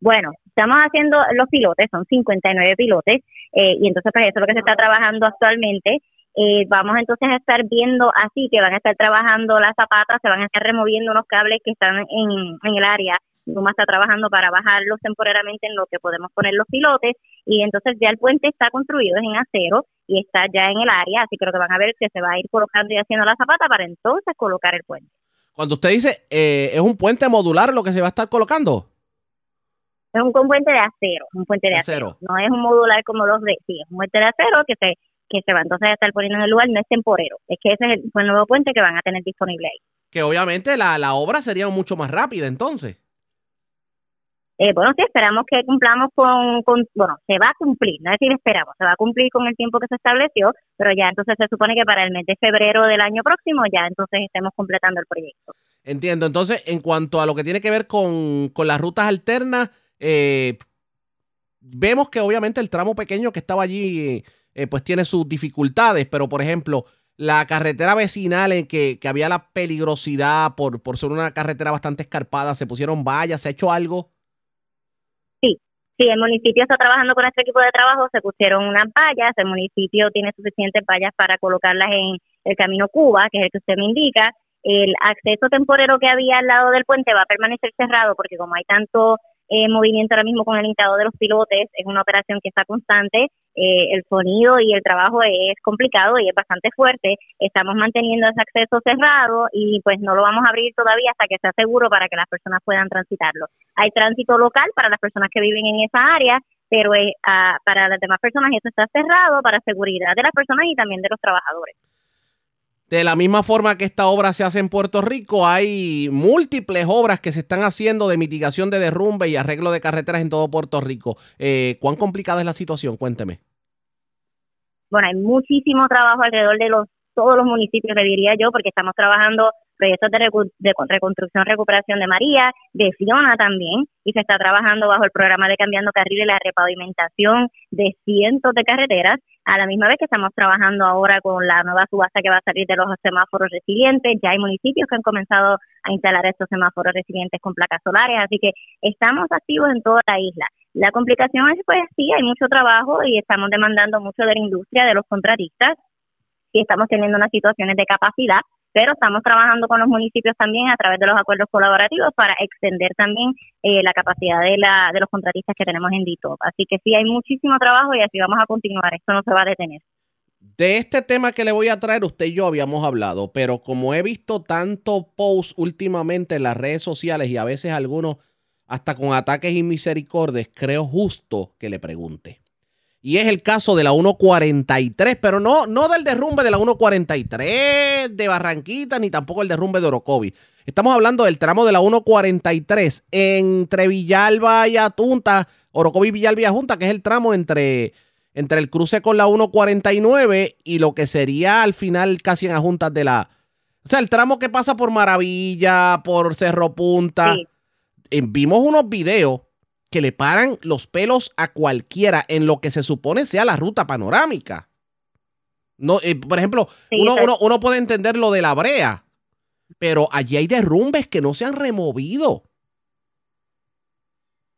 Speaker 13: Bueno, estamos haciendo los pilotes, son 59 pilotes, eh, y entonces pues eso es lo que se está trabajando actualmente. Eh, vamos entonces a estar viendo así que van a estar trabajando las zapatas, se van a estar removiendo unos cables que están en, en el área. Luma está trabajando para bajarlos temporalmente en lo que podemos poner los pilotes y entonces ya el puente está construido es en acero y está ya en el área, así que lo que van a ver es que se va a ir colocando y haciendo la zapata para entonces colocar el puente.
Speaker 2: Cuando usted dice, eh, ¿es un puente modular lo que se va a estar colocando?
Speaker 13: Es un, un puente de acero, un puente de
Speaker 2: Acero.
Speaker 13: acero. No es un modular como los de, sí, es un puente de acero que se que se va entonces a estar poniendo en el lugar, no es temporero. Es que ese es el, el nuevo puente que van a tener disponible ahí.
Speaker 2: Que obviamente la, la obra sería mucho más rápida entonces.
Speaker 13: Eh, bueno, sí, esperamos que cumplamos con, con, bueno, se va a cumplir, no es decir esperamos, se va a cumplir con el tiempo que se estableció, pero ya entonces se supone que para el mes de febrero del año próximo ya entonces estemos completando el proyecto.
Speaker 2: Entiendo. Entonces, en cuanto a lo que tiene que ver con, con las rutas alternas, eh, vemos que obviamente el tramo pequeño que estaba allí, eh, pues tiene sus dificultades, pero por ejemplo, la carretera vecinal en que, que había la peligrosidad por, por ser una carretera bastante escarpada, se pusieron vallas, se ha hecho algo.
Speaker 13: Sí, el municipio está trabajando con nuestro equipo de trabajo, se pusieron unas vallas, el municipio tiene suficientes vallas para colocarlas en el camino Cuba, que es el que usted me indica. El acceso temporero que había al lado del puente va a permanecer cerrado porque como hay tanto eh, movimiento ahora mismo con el hincado de los pilotes, es una operación que está constante, eh, el sonido y el trabajo es complicado y es bastante fuerte. Estamos manteniendo ese acceso cerrado y pues no lo vamos a abrir todavía hasta que sea seguro para que las personas puedan transitarlo. Hay tránsito local para las personas que viven en esa área, pero eh, ah, para las demás personas eso está cerrado para seguridad de las personas y también de los trabajadores.
Speaker 2: De la misma forma que esta obra se hace en Puerto Rico, hay múltiples obras que se están haciendo de mitigación de derrumbe y arreglo de carreteras en todo Puerto Rico. Eh, ¿Cuán complicada es la situación? Cuénteme.
Speaker 13: Bueno, hay muchísimo trabajo alrededor de los todos los municipios, le diría yo, porque estamos trabajando proyectos de, recu- de con- reconstrucción, recuperación de María, de Fiona también, y se está trabajando bajo el programa de Cambiando Carriles la repavimentación de cientos de carreteras, a la misma vez que estamos trabajando ahora con la nueva subasta que va a salir de los semáforos resilientes, ya hay municipios que han comenzado a instalar estos semáforos resilientes con placas solares, así que estamos activos en toda la isla. La complicación es, pues sí, hay mucho trabajo y estamos demandando mucho de la industria, de los contratistas, y estamos teniendo unas situaciones de capacidad, pero estamos trabajando con los municipios también a través de los acuerdos colaborativos para extender también eh, la capacidad de, la, de los contratistas que tenemos en DITOP. Así que sí, hay muchísimo trabajo y así vamos a continuar, esto no se va a detener.
Speaker 2: De este tema que le voy a traer, usted y yo habíamos hablado, pero como he visto tanto post últimamente en las redes sociales y a veces algunos hasta con ataques y misericordias, creo justo que le pregunte. Y es el caso de la 143, pero no, no del derrumbe de la 143 de Barranquita, ni tampoco el derrumbe de Orocovi. Estamos hablando del tramo de la 143 entre Villalba y Atunta, Orocovi, Villalba y Ajunta, que es el tramo entre, entre el cruce con la 149 y lo que sería al final casi en Ajuntas de la... O sea, el tramo que pasa por Maravilla, por Cerro Punta. Eh, vimos unos videos que le paran los pelos a cualquiera en lo que se supone sea la ruta panorámica. No, eh, por ejemplo,
Speaker 13: Sí,
Speaker 2: uno, uno- uno puede entender lo de la brea, pero allí hay derrumbes que no se han removido.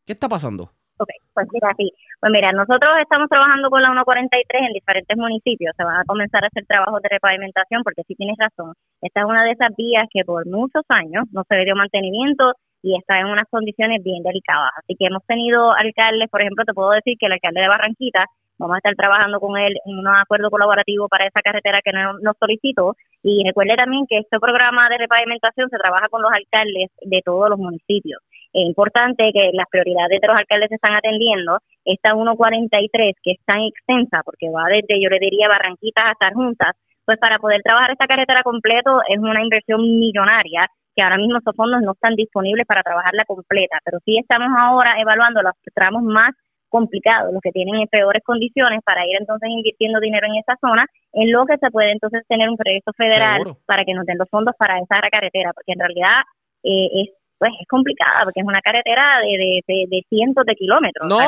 Speaker 2: ¿Qué está pasando?
Speaker 13: Ok, pues mira, sí. Pues mira, nosotros estamos trabajando con la 143 en diferentes municipios. Se van a comenzar a hacer trabajos de repavimentación porque sí tienes razón. Esta es una de esas vías que por muchos años no se le dio mantenimiento y está en unas condiciones bien delicadas. Así que hemos tenido alcaldes, por ejemplo, te puedo decir que el alcalde de Barranquita, vamos a estar trabajando con él en un acuerdo colaborativo para esa carretera que no- nos solicitó. Y recuerde también que este programa de repavimentación se trabaja con los alcaldes de todos los municipios. Es importante que las prioridades de los alcaldes se están atendiendo. Esta 143, que es tan extensa, porque va desde, yo le diría, Barranquitas hasta Juntas, pues para poder trabajar esta carretera completo es una inversión millonaria que ahora mismo esos fondos no están disponibles para trabajarla completa, pero sí estamos ahora evaluando los tramos más complicados, los que tienen en peores condiciones para ir entonces invirtiendo dinero en esa zona, en lo que se puede entonces tener un proyecto federal
Speaker 2: Seguro.
Speaker 13: para que nos den los fondos para esa carretera, porque en realidad eh, es pues es complicada porque es una carretera de, de, de- de cientos de kilómetros.
Speaker 2: No,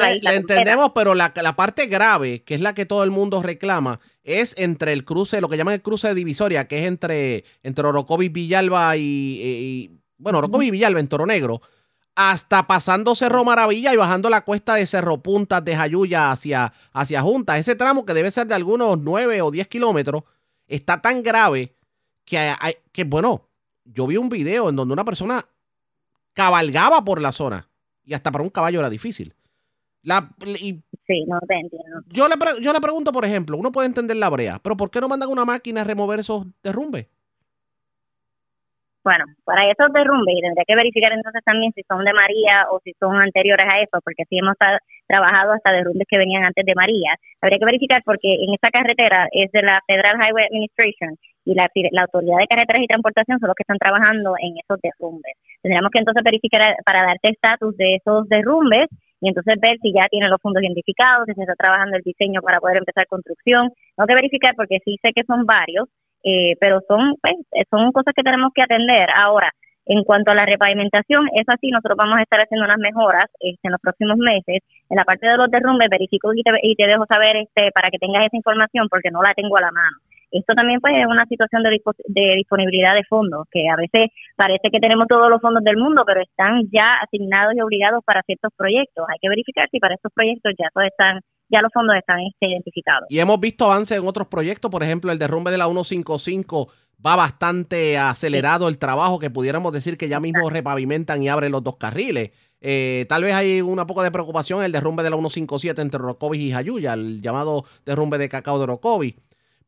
Speaker 13: la isla
Speaker 2: entendemos, pero la, la parte grave, que es la que todo el mundo reclama, es entre el cruce, lo que llaman el cruce de divisoria, que es entre, entre Orocovi, Villalba y, y- bueno, Orocovi y Villalba en Toro Negro, hasta pasando Cerro Maravilla y bajando la cuesta de Cerro Puntas de Jayuya hacia, hacia Junta. Ese tramo que debe ser de algunos 9 o 10 kilómetros, está tan grave que, que bueno, yo vi un video en donde una persona cabalgaba por la zona y hasta para un caballo era difícil. La, y
Speaker 13: Sí, no te entiendo.
Speaker 2: yo, le pre- yo le pregunto, por ejemplo, uno puede entender la brea, pero ¿por qué no mandan una máquina a remover esos derrumbes?
Speaker 13: Bueno, para esos derrumbes, y tendría que verificar entonces también si son de María o si son anteriores a eso, porque sí hemos tra- trabajado hasta derrumbes que venían antes de María. Habría que verificar porque en esta carretera es de la Federal Highway Administration y la, Autoridad de Carreteras y Transportación son los que están trabajando en esos derrumbes. Tendríamos que entonces verificar a- para darte estatus de esos derrumbes y entonces ver si ya tienen los fondos identificados, si se está trabajando el diseño para poder empezar construcción. Tengo que verificar porque sí sé que son varios, eh, pero son pues, eh, son cosas que tenemos que atender. Ahora, en cuanto a la repavimentación, es así, nosotros vamos a estar haciendo unas mejoras este, en los próximos meses. En la parte de los derrumbes, verifico y te, y te dejo saber este para que tengas esa información porque no la tengo a la mano. Esto también pues es una situación de, de disponibilidad de fondos, que a veces parece que tenemos todos los fondos del mundo, pero están ya asignados y obligados para ciertos proyectos. Hay que verificar si para estos proyectos ya todos están, ya los fondos están este, identificados.
Speaker 2: Y hemos visto avances en otros proyectos, por ejemplo, el derrumbe de la 155 va bastante acelerado el trabajo, que pudiéramos decir que ya mismo repavimentan y abren los dos carriles. Eh, tal vez hay una poco de preocupación en el derrumbe de la 157 entre Orocovis y Jayuya, el llamado derrumbe de cacao de Orocovis.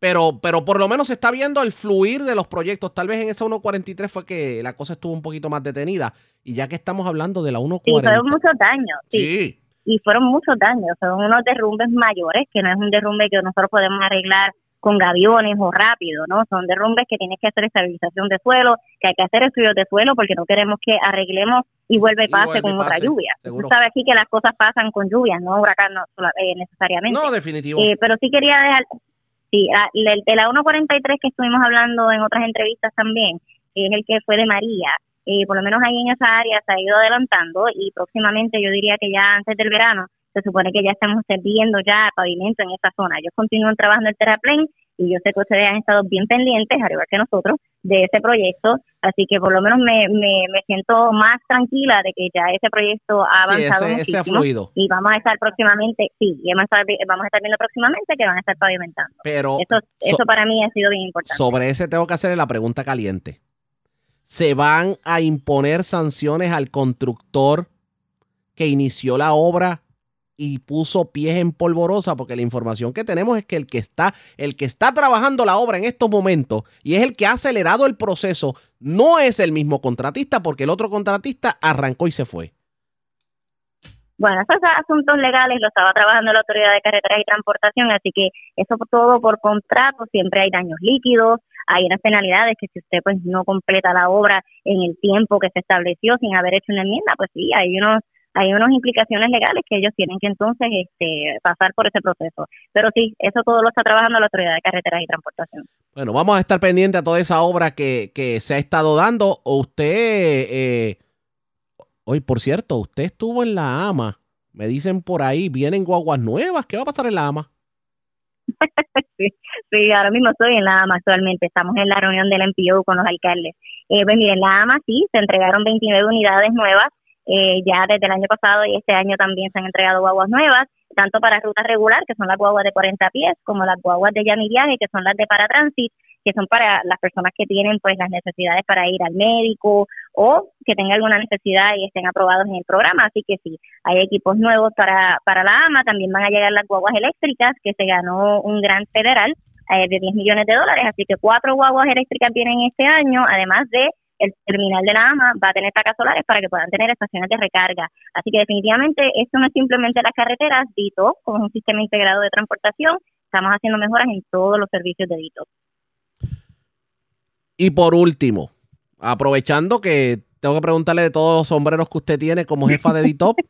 Speaker 2: Pero, pero por lo menos se está viendo el fluir de los proyectos. Tal vez en esa 143 fue que la cosa estuvo un poquito más detenida. Y ya que estamos hablando de la
Speaker 13: Sí,
Speaker 2: 140.
Speaker 13: fueron muchos daños, sí.
Speaker 2: Sí.
Speaker 13: Y fueron muchos daños, son unos derrumbes mayores, que no es un derrumbe que nosotros podemos arreglar con gaviones o rápido, ¿no? Son derrumbes que tienes que hacer estabilización de suelo, que hay que hacer estudios de suelo porque no queremos que arreglemos y vuelve y pase
Speaker 2: vuelve
Speaker 13: con otra lluvia.
Speaker 2: seguro.
Speaker 13: Tú sabes aquí que las cosas pasan con lluvias, no huracán no, eh, necesariamente.
Speaker 2: No, definitivo.
Speaker 13: Eh, pero sí quería dejar, sí, ah, el de la 143 que estuvimos hablando en otras entrevistas también, que es el que fue de María, eh, por lo menos ahí en esa área se ha ido adelantando y próximamente yo diría que ya antes del verano se supone que ya estamos viendo ya pavimento en esa zona. Ellos continúan trabajando el terraplén y yo sé que ustedes han estado bien pendientes, al igual que nosotros, de ese proyecto, así que por lo menos me, me, me siento más tranquila de que ya ese proyecto ha
Speaker 2: Sí,
Speaker 13: avanzado
Speaker 2: ese- ese ha fluido.
Speaker 13: y vamos a estar próximamente, sí, y vamos a estar, vamos a estar viendo próximamente que van a estar pavimentando.
Speaker 2: Pero
Speaker 13: Eso,
Speaker 2: so-
Speaker 13: eso para mí ha sido bien importante.
Speaker 2: sobre ese tengo que hacerle la pregunta caliente. ¿Se van a imponer sanciones al constructor que inició la obra y puso pies en polvorosa? Porque la información que tenemos es que el que está, el que está trabajando la obra en estos momentos y es el que ha acelerado el proceso, no es el mismo contratista, porque el otro contratista arrancó y se fue.
Speaker 13: Bueno, esos asuntos legales los estaba trabajando la Autoridad de Carreteras y Transportación, así que eso todo por contrato, siempre hay daños líquidos, hay unas penalidades que si usted pues no completa la obra en el tiempo que se estableció sin haber hecho una enmienda, pues sí, hay unos hay unas implicaciones legales que ellos tienen que entonces este, pasar por ese proceso. Pero sí, eso todo lo está trabajando la Autoridad de Carreteras y Transportación.
Speaker 2: Bueno, vamos a estar pendientes a toda esa obra que, que se ha estado dando. Usted, eh, hoy por cierto, usted estuvo en la AMA. Me dicen por ahí, vienen guaguas nuevas. ¿Qué va a pasar en la AMA? (laughs)
Speaker 13: sí, sí, ahora mismo estoy en la AMA actualmente. Estamos en la reunión del MPO con los alcaldes. Eh, pues miren, la AMA sí, se entregaron 29 unidades nuevas. Eh, ya desde el año pasado y este año también se han entregado guaguas nuevas, tanto para ruta regular, que son las guaguas de 40 pies, como las guaguas de llano y viaje, que son las de paratransit, que son para las personas que tienen pues las necesidades para ir al médico o que tengan alguna necesidad y estén aprobados en el programa. Así que sí, hay equipos nuevos para, para la AMA, también van a llegar las guaguas eléctricas, que se ganó un gran federal eh, de 10 millones de dólares, así que cuatro guaguas eléctricas vienen este año, además de el terminal de la AMA va a tener placas solares para que puedan tener estaciones de recarga. Así que definitivamente esto no es simplemente las carreteras, DITO, como un sistema integrado de transportación, estamos haciendo mejoras en todos los servicios de DITO.
Speaker 2: Y por último, aprovechando que tengo que preguntarle de todos los sombreros que usted tiene como jefa de DITOP. (laughs)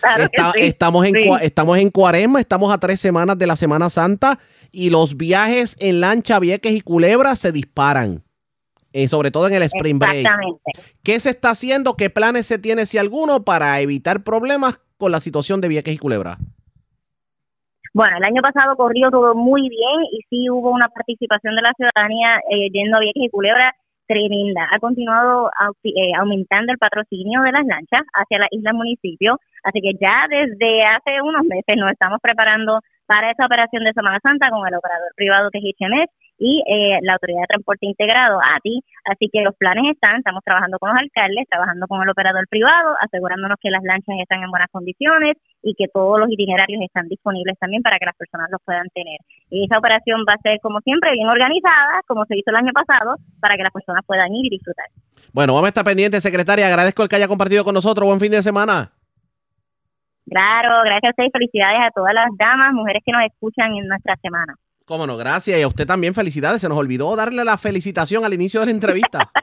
Speaker 13: Claro que
Speaker 2: Está-
Speaker 13: sí,
Speaker 2: estamos, en,
Speaker 13: sí.
Speaker 2: estamos en cuaresma, estamos a tres semanas de la Semana Santa y los viajes en lancha, Vieques y Culebra se disparan. Eh, sobre todo en el Spring Break.
Speaker 13: Exactamente.
Speaker 2: ¿Qué se está haciendo? ¿Qué planes se tiene, si alguno, para evitar problemas con la situación de Vieques y Culebra?
Speaker 13: Bueno, el año pasado corrió todo muy bien y sí hubo una participación de la ciudadanía eh, yendo a Vieques y Culebra tremenda. Ha continuado eh, aumentando el patrocinio de las lanchas hacia la isla municipio, así que ya desde hace unos meses nos estamos preparando para esa operación de Semana Santa con el operador privado que es HMS y eh, la Autoridad de Transporte Integrado, ATI. Así que los planes están, estamos trabajando con los alcaldes, trabajando con el operador privado, asegurándonos que las lanchas están en buenas condiciones y que todos los itinerarios están disponibles también para que las personas los puedan tener. Y esa operación va a ser, como siempre, bien organizada, como se hizo el año pasado, para que las personas puedan ir y disfrutar.
Speaker 2: Bueno, vamos a estar pendientes, secretaria. Agradezco el que haya compartido con nosotros. Buen fin de semana.
Speaker 13: Claro, gracias a ustedes y felicidades a todas las damas, mujeres que nos escuchan en nuestra semana.
Speaker 2: Cómo no, gracias. Y a usted también felicidades. Se nos olvidó darle la felicitación al inicio de la entrevista. (laughs)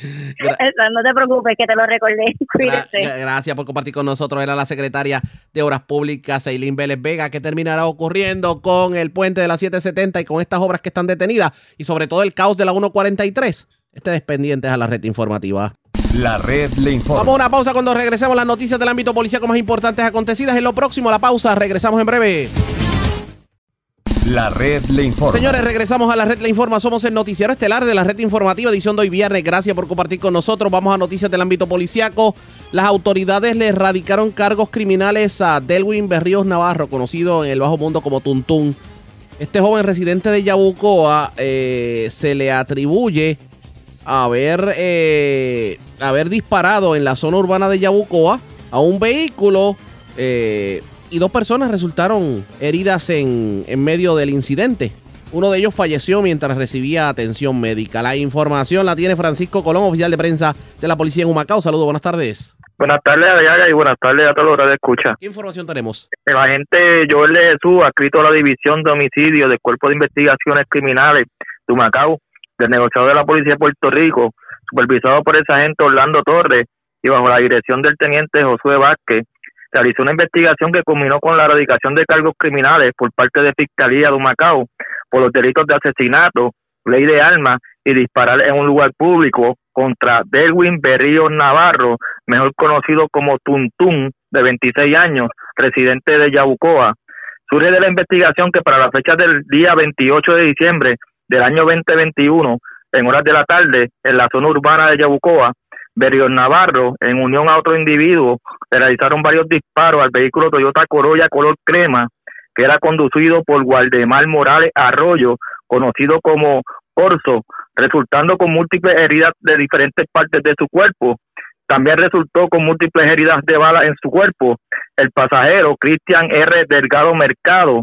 Speaker 13: Eso, no te preocupes, que te lo recordé. (laughs) Cuídate.
Speaker 2: gra- gracias por compartir con nosotros. Era la secretaria de Obras Públicas, Eileen Vélez Vega, que terminará ocurriendo con el puente de la 770 y con estas obras que están detenidas y sobre todo el caos de la 143. Este pendientes a la red informativa.
Speaker 12: La red le informa.
Speaker 2: Vamos a una pausa cuando regresemos las noticias del ámbito policíaco más importantes acontecidas. En lo próximo, la pausa. Regresamos en breve.
Speaker 12: La red le informa.
Speaker 2: Señores, regresamos a la red Le Informa. Somos el noticiero estelar de la red informativa, edición de hoy viernes. Gracias por compartir con nosotros. Vamos a noticias del ámbito policiaco. Las autoridades le erradicaron cargos criminales a Delwin Berríos Navarro, conocido en el bajo mundo como Tuntún. Este joven residente de Yabucoa eh, se le atribuye haber, eh, haber disparado en la zona urbana de Yabucoa a un vehículo eh, y dos personas resultaron heridas en, en medio del incidente. Uno de ellos falleció mientras recibía atención médica. La información la tiene Francisco Colón, oficial de prensa de la policía en Humacao. Saludos, buenas tardes.
Speaker 14: Buenas tardes, Adiaga, y buenas tardes a todos los que escucha.
Speaker 2: ¿Qué información tenemos?
Speaker 14: El agente Joel de Jesús, adscrito a la División de Homicidios del Cuerpo de Investigaciones Criminales de Humacao, del negociador de la Policía de Puerto Rico, supervisado por el agente Orlando Torres y bajo la dirección del teniente Josué Vázquez, realizó una investigación que culminó con la erradicación de cargos criminales por parte de Fiscalía de Humacao por los delitos de asesinato, ley de armas y disparar en un lugar público contra Delwin Berrío Navarro, mejor conocido como Tuntún, de 26 años, residente de Yabucoa. Surge de la investigación que para la fecha del día 28 de diciembre del año 2021, en horas de la tarde, en la zona urbana de Yabucoa, Berrío Navarro, en unión a otro individuo, realizaron varios disparos al vehículo Toyota Corolla color crema, que era conducido por Gualdemar Morales Arroyo, conocido como Corso, resultando con múltiples heridas de diferentes partes de su cuerpo. También resultó con múltiples heridas de bala en su cuerpo. El pasajero, Cristian R. Delgado Mercado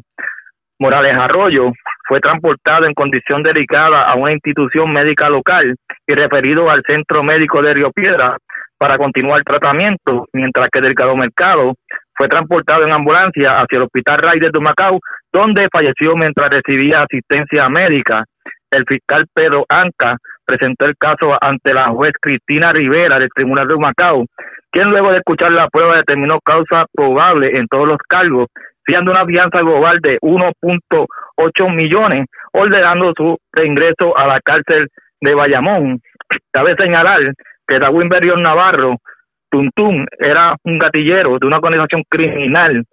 Speaker 14: Morales Arroyo, fue transportado en condición delicada a una institución médica local y referido al Centro Médico de Río Piedra para continuar el tratamiento, mientras que Delgado Mercado fue transportado en ambulancia hacia el Hospital Raider de Macao, donde falleció mientras recibía asistencia médica. El fiscal Pedro Anca presentó el caso ante la juez Cristina Rivera del Tribunal de Macao, quien luego de escuchar la prueba determinó causa probable en todos los cargos, fiando una fianza global de 1.8 millones, ordenando su reingreso a la cárcel de Bayamón. Cabe señalar que Darwin Berrión Navarro, Tuntún, era un gatillero de una organización criminal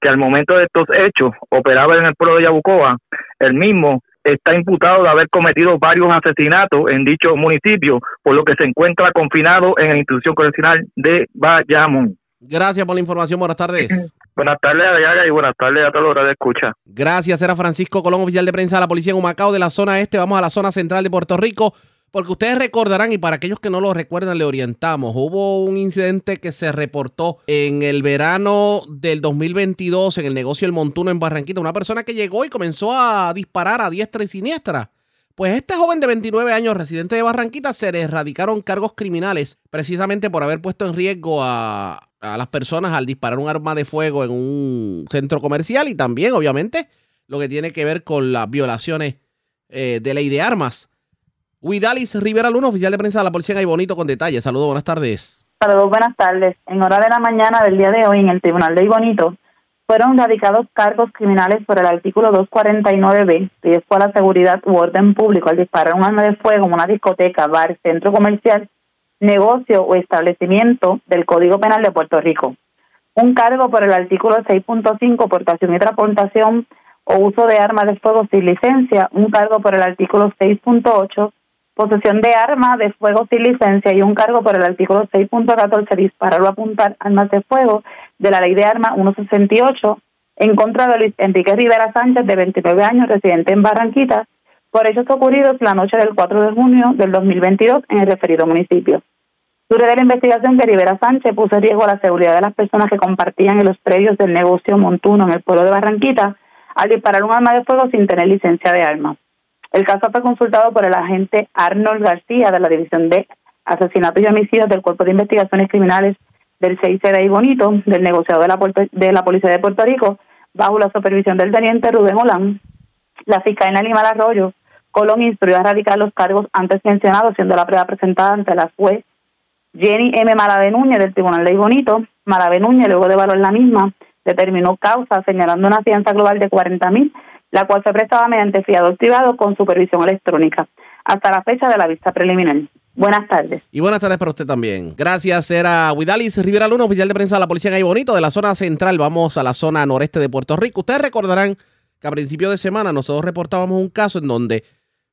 Speaker 14: que al momento de estos hechos operaba en el pueblo de Yabucoa. El mismo está imputado de haber cometido varios asesinatos en dicho municipio, por lo que se encuentra confinado en la institución correccional de Bayamón.
Speaker 2: Gracias por la información. Buenas tardes. (clears throat)
Speaker 14: Buenas tardes, Adiaga, y buenas tardes a todos los que escucha.
Speaker 2: Gracias, era Francisco Colón, oficial de prensa de la policía en Humacao de la zona este. Vamos a la zona central de Puerto Rico, porque ustedes recordarán, y para aquellos que no lo recuerdan, le orientamos. Hubo un incidente que se reportó en el verano del 2022 en el negocio El Montuno en Barranquita. Una persona que llegó y comenzó a disparar a diestra y siniestra. Pues este joven de 29 años, residente de Barranquita, se le erradicaron cargos criminales precisamente por haber puesto en riesgo a, a las personas al disparar un arma de fuego en un centro comercial y también, obviamente, lo que tiene que ver con las violaciones eh, de ley de armas. Huidalis Rivera Luna, oficial de prensa de la policía en Bonito, con detalles. Saludos, buenas tardes.
Speaker 15: Saludos, buenas tardes. En hora de la mañana del día de hoy, en el Tribunal de Bonito, fueron radicados cargos criminales por el artículo 249b, riesgo a la seguridad u orden público al disparar un arma de fuego en una discoteca, bar, centro comercial, negocio o establecimiento del Código Penal de Puerto Rico. Un cargo por el artículo 6.5, portación y transportación o uso de armas de fuego sin licencia. Un cargo por el artículo 6.8, posesión de armas de fuego sin licencia. Y un cargo por el artículo 6.14, disparar o apuntar armas de fuego de la Ley de Armas 168 en contra de Luis Enrique Rivera Sánchez, de 29 años, residente en Barranquita, por hechos ocurridos la noche del 4 de junio del 2022 en el referido municipio. Durante la investigación que Rivera Sánchez puso en riesgo la seguridad de las personas que compartían en los predios del negocio Montuno en el pueblo de Barranquita al disparar un arma de fuego sin tener licencia de arma. El caso fue consultado por el agente Arnold García de la División de Asesinatos y Homicidios del Cuerpo de Investigaciones Criminales del 6 de Bonito, del negociador de la, de la Policía de Puerto Rico, bajo la supervisión del teniente Rubén Olán. La fiscal Lima Arroyo Colón instruyó a erradicar los cargos antes mencionados, siendo la prueba presentada ante la juez Jenny M. Malave Núñez del Tribunal de Bonito. Malave Núñez, luego de valorar la misma, determinó causa señalando una fianza global de 40 mil, la cual fue prestada mediante fiador privado con supervisión electrónica, hasta la fecha de la vista preliminar. Buenas tardes.
Speaker 2: Y buenas tardes para usted también. Gracias, era Huidalis Rivera Luna, oficial de prensa de la Policía en Bonito, de la zona central. Vamos a la zona noreste de Puerto Rico. Ustedes recordarán que a principio de semana nosotros reportábamos un caso en donde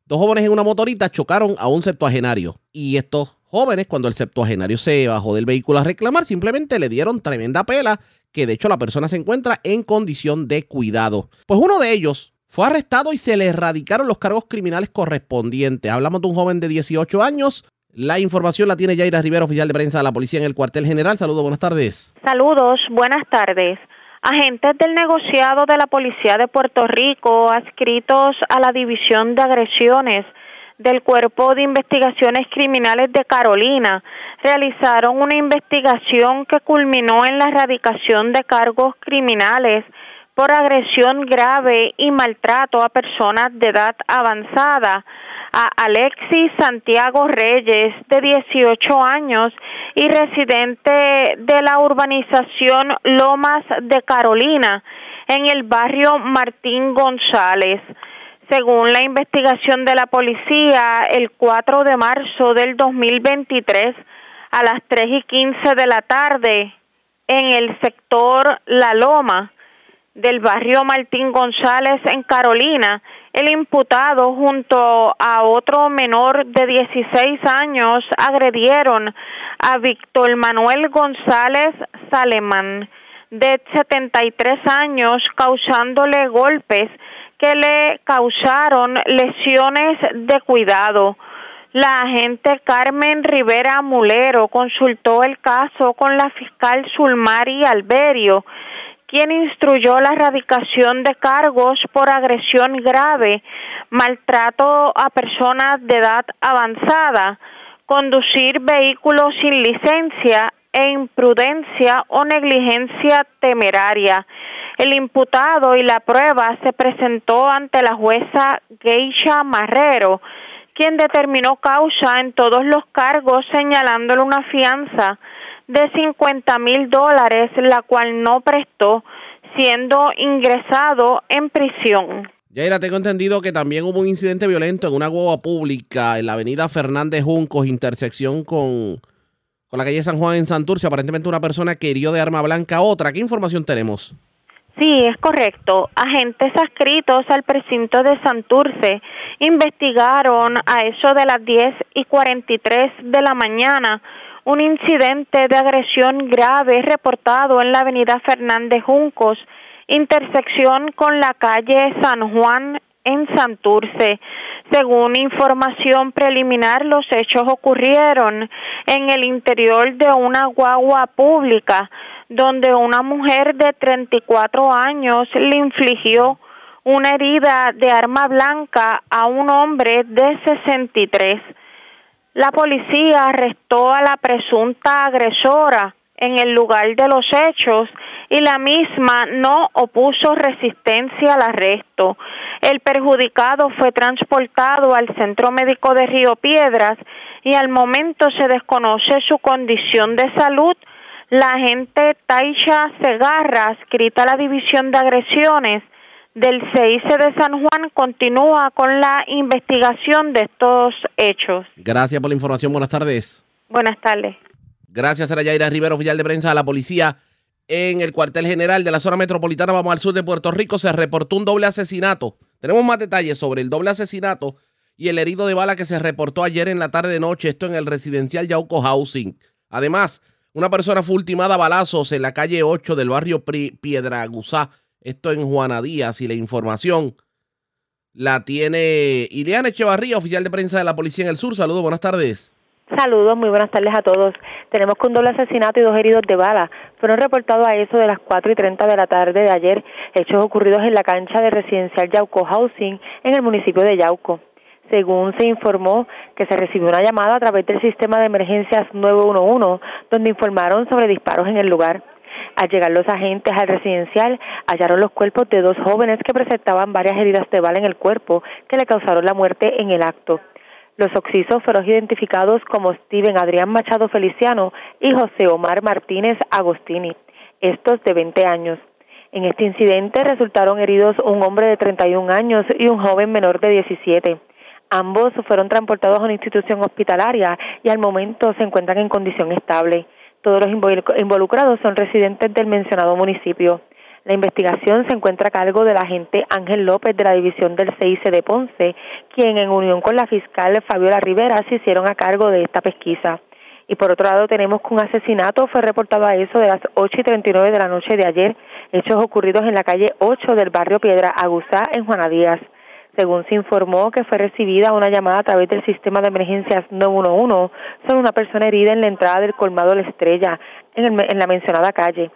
Speaker 2: dos jóvenes en una motorita chocaron a un septuagenario. Y estos jóvenes, cuando el septuagenario se bajó del vehículo a reclamar, simplemente le dieron tremenda pela, que de hecho la persona se encuentra en condición de cuidado. Pues uno de ellos fue arrestado y se le erradicaron los cargos criminales correspondientes. Hablamos de un joven de 18 años. La información la tiene Yaira Rivera, oficial de prensa de la policía en el cuartel general. Saludos, buenas tardes.
Speaker 16: Saludos, buenas tardes. Agentes del negociado de la Policía de Puerto Rico, adscritos a la División de Agresiones del Cuerpo de Investigaciones Criminales de Carolina, realizaron una investigación que culminó en la erradicación de cargos criminales por agresión grave y maltrato a personas de edad avanzada a Alexis Santiago Reyes, de 18 años y residente de la urbanización Lomas de Carolina, en el barrio Martín González. Según la investigación de la policía, el 4 de marzo del 2023, a las 3 y 15 de la tarde, en el sector La Loma del barrio Martín González en Carolina, el imputado junto a otro menor de 16 años agredieron a Víctor Manuel González Salemán, de 73 años, causándole golpes que le causaron lesiones de cuidado. La agente Carmen Rivera Mulero consultó el caso con la fiscal Sulmari Alberio, quien instruyó la erradicación de cargos por agresión grave, maltrato a personas de edad avanzada, conducir vehículos sin licencia e imprudencia o negligencia temeraria. El imputado y la prueba se presentó ante la jueza Geisha Marrero, quien determinó causa en todos los cargos señalándole una fianza de 50 mil dólares, la cual no prestó, siendo ingresado en prisión.
Speaker 2: Yaira, tengo entendido que también hubo un incidente violento en una guagua pública en la avenida Fernández Juncos, intersección con, con la calle San Juan en Santurce. Aparentemente una persona que hirió de arma blanca a otra. ¿Qué información tenemos?
Speaker 16: Sí, es correcto. Agentes adscritos al precinto de Santurce investigaron a eso de las 10 y 43 de la mañana un incidente de agresión grave reportado en la avenida Fernández Juncos, intersección con la calle San Juan en Santurce. Según información preliminar, los hechos ocurrieron en el interior de una guagua pública, donde una mujer de 34 años le infligió una herida de arma blanca a un hombre de 63. La policía arrestó a la presunta agresora en el lugar de los hechos y la misma no opuso resistencia al arresto. El perjudicado fue transportado al Centro Médico de Río Piedras y al momento se desconoce su condición de salud. La agente Taisha Segarra, escrita a la División de Agresiones, del CIC de San Juan continúa con la investigación de estos hechos.
Speaker 2: Gracias por la información. Buenas tardes.
Speaker 16: Buenas tardes.
Speaker 2: Gracias a Yaira Rivera, oficial de prensa de la policía en el cuartel general de la zona metropolitana. Vamos al sur de Puerto Rico. Se reportó un doble asesinato. Tenemos más detalles sobre el doble asesinato y el herido de bala que se reportó ayer en la tarde de noche. Esto en el residencial Yauco Housing. Además, una persona fue ultimada a balazos en la calle 8 del barrio Piedraguzá esto en Juana Díaz y la información la tiene Ileana Echevarría, oficial de prensa de la Policía en el Sur. Saludos, buenas tardes.
Speaker 17: Saludos, muy buenas tardes a todos. Tenemos que un doble asesinato y dos heridos de bala fueron reportados a eso de las 4 y 30 de la tarde de ayer, hechos ocurridos en la cancha de residencial Yauco Housing en el municipio de Yauco. Según se informó que se recibió una llamada a través del sistema de emergencias 911, donde informaron sobre disparos en el lugar. Al llegar los agentes al residencial, hallaron los cuerpos de dos jóvenes que presentaban varias heridas de bala en el cuerpo que le causaron la muerte en el acto. Los oxisos fueron identificados como Steven Adrián Machado Feliciano y José Omar Martínez Agostini, estos de 20 años. En este incidente resultaron heridos un hombre de 31 años y un joven menor de 17. Ambos fueron transportados a una institución hospitalaria y al momento se encuentran en condición estable. Todos los involucrados son residentes del mencionado municipio. La investigación se encuentra a cargo del agente Ángel López de la División del CIC de Ponce, quien en unión con la fiscal Fabiola Rivera se hicieron a cargo de esta pesquisa. Y por otro lado tenemos que un asesinato fue reportado a eso de las 8 y 39 de la noche de ayer, hechos ocurridos en la calle 8 del barrio Piedra Aguzá en Juana Díaz. Según se informó que fue recibida una llamada a través del sistema de emergencias 911 sobre una persona herida en la entrada del colmado La Estrella en, en la mencionada calle.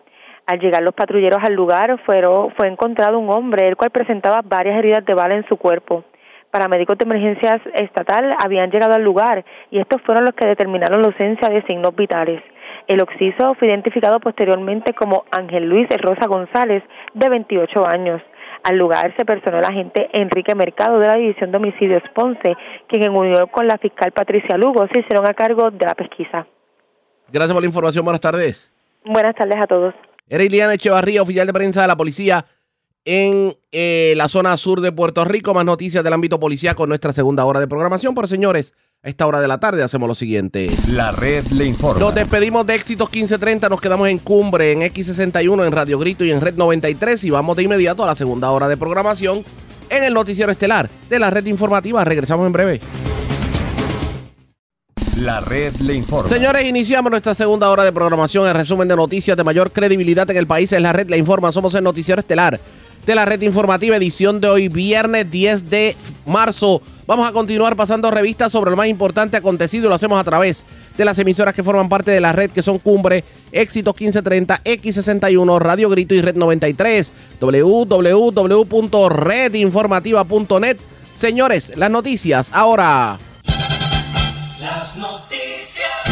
Speaker 17: Al llegar los patrulleros al lugar, fueron, fue encontrado un hombre, el cual presentaba varias heridas de bala en su cuerpo. Paramédicos de emergencias estatal habían llegado al lugar y estos fueron los que determinaron la ausencia de signos vitales. El occiso fue identificado posteriormente como Ángel Luis Rosa González, de 28 años. Al lugar se personó el agente Enrique Mercado de la División de Homicidios Ponce, quien en unión con la fiscal Patricia Lugo se hicieron a cargo de la pesquisa.
Speaker 2: Gracias por la información. Buenas tardes.
Speaker 17: Buenas tardes a todos.
Speaker 2: Era Iliana Echevarría, oficial de prensa de la policía en eh, la zona sur de Puerto Rico. Más noticias del ámbito policial con nuestra segunda hora de programación. Pero señores, a esta hora de la tarde hacemos lo siguiente.
Speaker 12: La red le informa.
Speaker 2: Nos despedimos de Éxitos 1530, nos quedamos en Cumbre, en X61, en Radio Grito y en Red 93 y vamos de inmediato a la segunda hora de programación en el noticiero estelar de la red informativa. Regresamos en breve.
Speaker 12: La red le informa.
Speaker 2: Señores, iniciamos nuestra segunda hora de programación. El resumen de noticias de mayor credibilidad en el país es la red le informa. Somos el noticiero estelar de la red informativa, edición de hoy, viernes 10 de marzo. Vamos a continuar pasando revistas sobre lo más importante acontecido lo hacemos a través de las emisoras que forman parte de la red, que son Cumbre, Éxitos 1530, X61, Radio Grito y Red 93, www.redinformativa.net. Señores, las noticias ahora.
Speaker 1: Las noticias.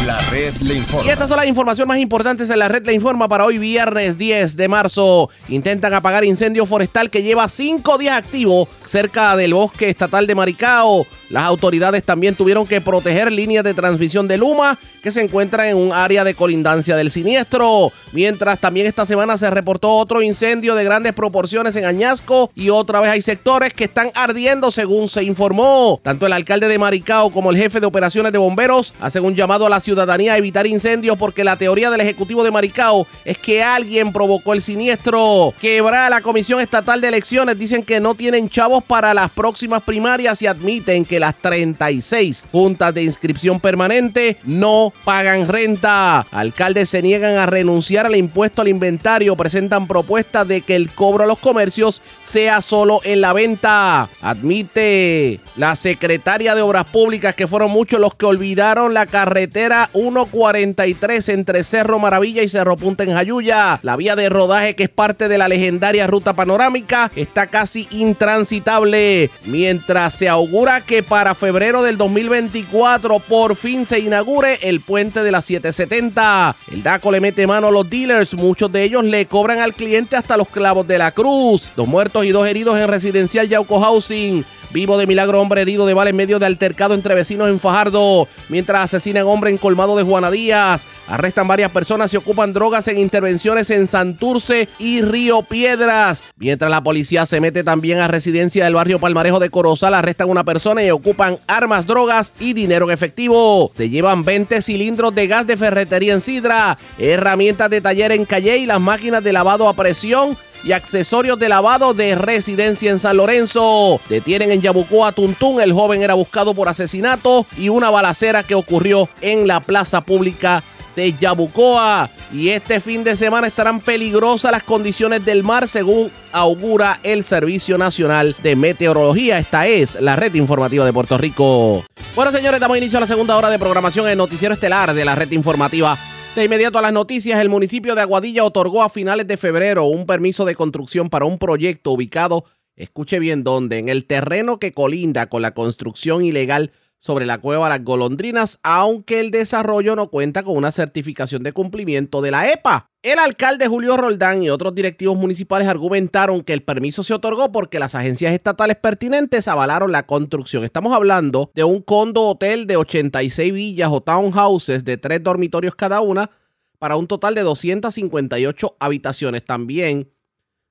Speaker 12: La red le informa.
Speaker 2: Y estas son las informaciones más importantes en la red le informa para hoy viernes 10 de marzo. Intentan apagar incendio forestal que lleva cinco días activo cerca del bosque estatal de Maricao. Las autoridades también tuvieron que proteger líneas de transmisión de Luma que se encuentran en un área de colindancia del siniestro. Mientras también esta semana se reportó otro incendio de grandes proporciones en Añasco y otra vez hay sectores que están ardiendo según se informó. Tanto el alcalde de Maricao como el jefe de operaciones de bomberos hacen un llamado a la ciudadanía evitar incendios porque la teoría del Ejecutivo de Maricao es que alguien provocó el siniestro. Quebra la Comisión Estatal de Elecciones. Dicen que no tienen chavos para las próximas primarias y admiten que las 36 juntas de inscripción permanente no pagan renta. Alcaldes se niegan a renunciar al impuesto al inventario. Presentan propuestas de que el cobro a los comercios sea solo en la venta. Admite la secretaria de Obras Públicas que fueron muchos los que olvidaron la carretera 143 entre Cerro Maravilla y Cerro Punta en Jayuya. La vía de rodaje que es parte de la legendaria ruta panorámica está casi intransitable. Mientras se augura que para febrero del 2024 por fin se inaugure el puente de la 770. El DACO le mete mano a los dealers. Muchos de ellos le cobran al cliente hasta los clavos de la cruz. Dos muertos y dos heridos en residencial Yauco Housing. Vivo de milagro, hombre herido de bala en medio de altercado entre vecinos en Fajardo. Mientras asesinan hombre en colmado de Juana Díaz. Arrestan varias personas y ocupan drogas en intervenciones en Santurce y Río Piedras. Mientras la policía se mete también a residencia del barrio Palmarejo de Corozal, arrestan una persona y ocupan armas, drogas y dinero en efectivo. Se llevan 20 cilindros de gas de ferretería en Sidra, herramientas de taller en Calle y las máquinas de lavado a presión y accesorios de lavado de residencia en San Lorenzo. Detienen en Yabucoa Tuntún. El joven era buscado por asesinato y una balacera que ocurrió en la plaza pública de Yabucoa. Y este fin de semana estarán peligrosas las condiciones del mar según augura el Servicio Nacional de Meteorología. Esta es la red informativa de Puerto Rico. Bueno, señores, damos inicio a la segunda hora de programación en Noticiero Estelar de la red informativa. De inmediato a las noticias, el municipio de Aguadilla otorgó a finales de febrero un permiso de construcción para un proyecto ubicado, escuche bien dónde, en el terreno que colinda con la construcción ilegal sobre la cueva Las Golondrinas, aunque el desarrollo no cuenta con una certificación de cumplimiento de la EPA. El alcalde Julio Roldán y otros directivos municipales argumentaron que el permiso se otorgó porque las agencias estatales pertinentes avalaron la construcción. Estamos hablando de un condo hotel de 86 villas o townhouses de tres dormitorios cada una para un total de 258 habitaciones. También,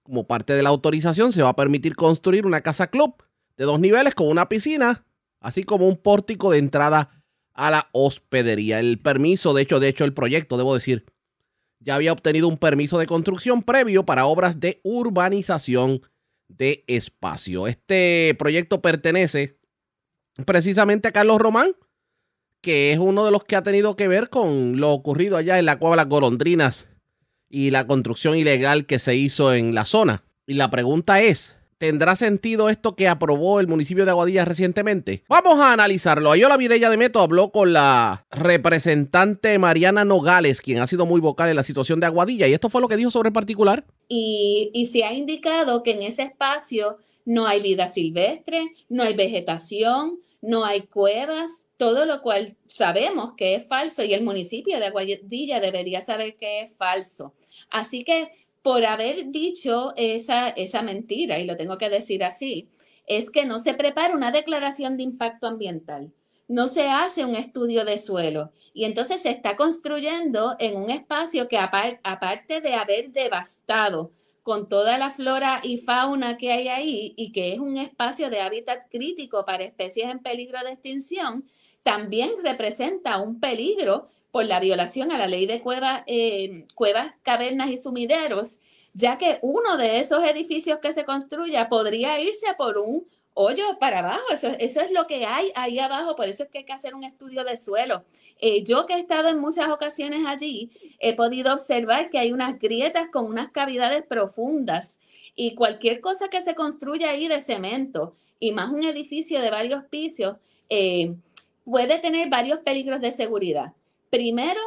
Speaker 2: como parte de la autorización, se va a permitir construir una casa club de dos niveles con una piscina, así como un pórtico de entrada a la hospedería. El permiso, de hecho, de hecho, el proyecto, debo decir, ya había obtenido un permiso de construcción previo para obras de urbanización de espacio. Este proyecto pertenece precisamente a Carlos Román, que es uno de los que ha tenido que ver con lo ocurrido allá en la cueva Las Golondrinas y la construcción ilegal que se hizo en la zona. Y la pregunta es, ¿Tendrá sentido esto que aprobó el municipio de Aguadilla recientemente? Vamos a analizarlo. Ayola Mireya de Meto habló con la representante Mariana Nogales, quien ha sido muy vocal en la situación de Aguadilla, y esto fue lo que dijo sobre el particular.
Speaker 18: Y, y se ha indicado que en ese espacio no hay vida silvestre, no hay vegetación, no hay cuevas, todo lo cual sabemos que es falso y el municipio de Aguadilla debería saber que es falso. Así que por haber dicho esa, esa mentira, y lo tengo que decir así, es que no se prepara una declaración de impacto ambiental, no se hace un estudio de suelo y entonces se está construyendo en un espacio que aparte de haber devastado con toda la flora y fauna que hay ahí y que es un espacio de hábitat crítico para especies en peligro de extinción, también representa un peligro por la violación a la ley de eh, cuevas, cavernas y sumideros, ya que uno de esos edificios que se construya podría irse por un hoyo para abajo. Eso, eso es lo que hay ahí abajo, por eso es que hay que hacer un estudio de suelo. Eh, yo que he estado en muchas ocasiones allí, he podido observar que hay unas grietas con unas cavidades profundas y cualquier cosa que se construya ahí de cemento y más un edificio de varios pisos eh, puede tener varios peligros de seguridad. Primero,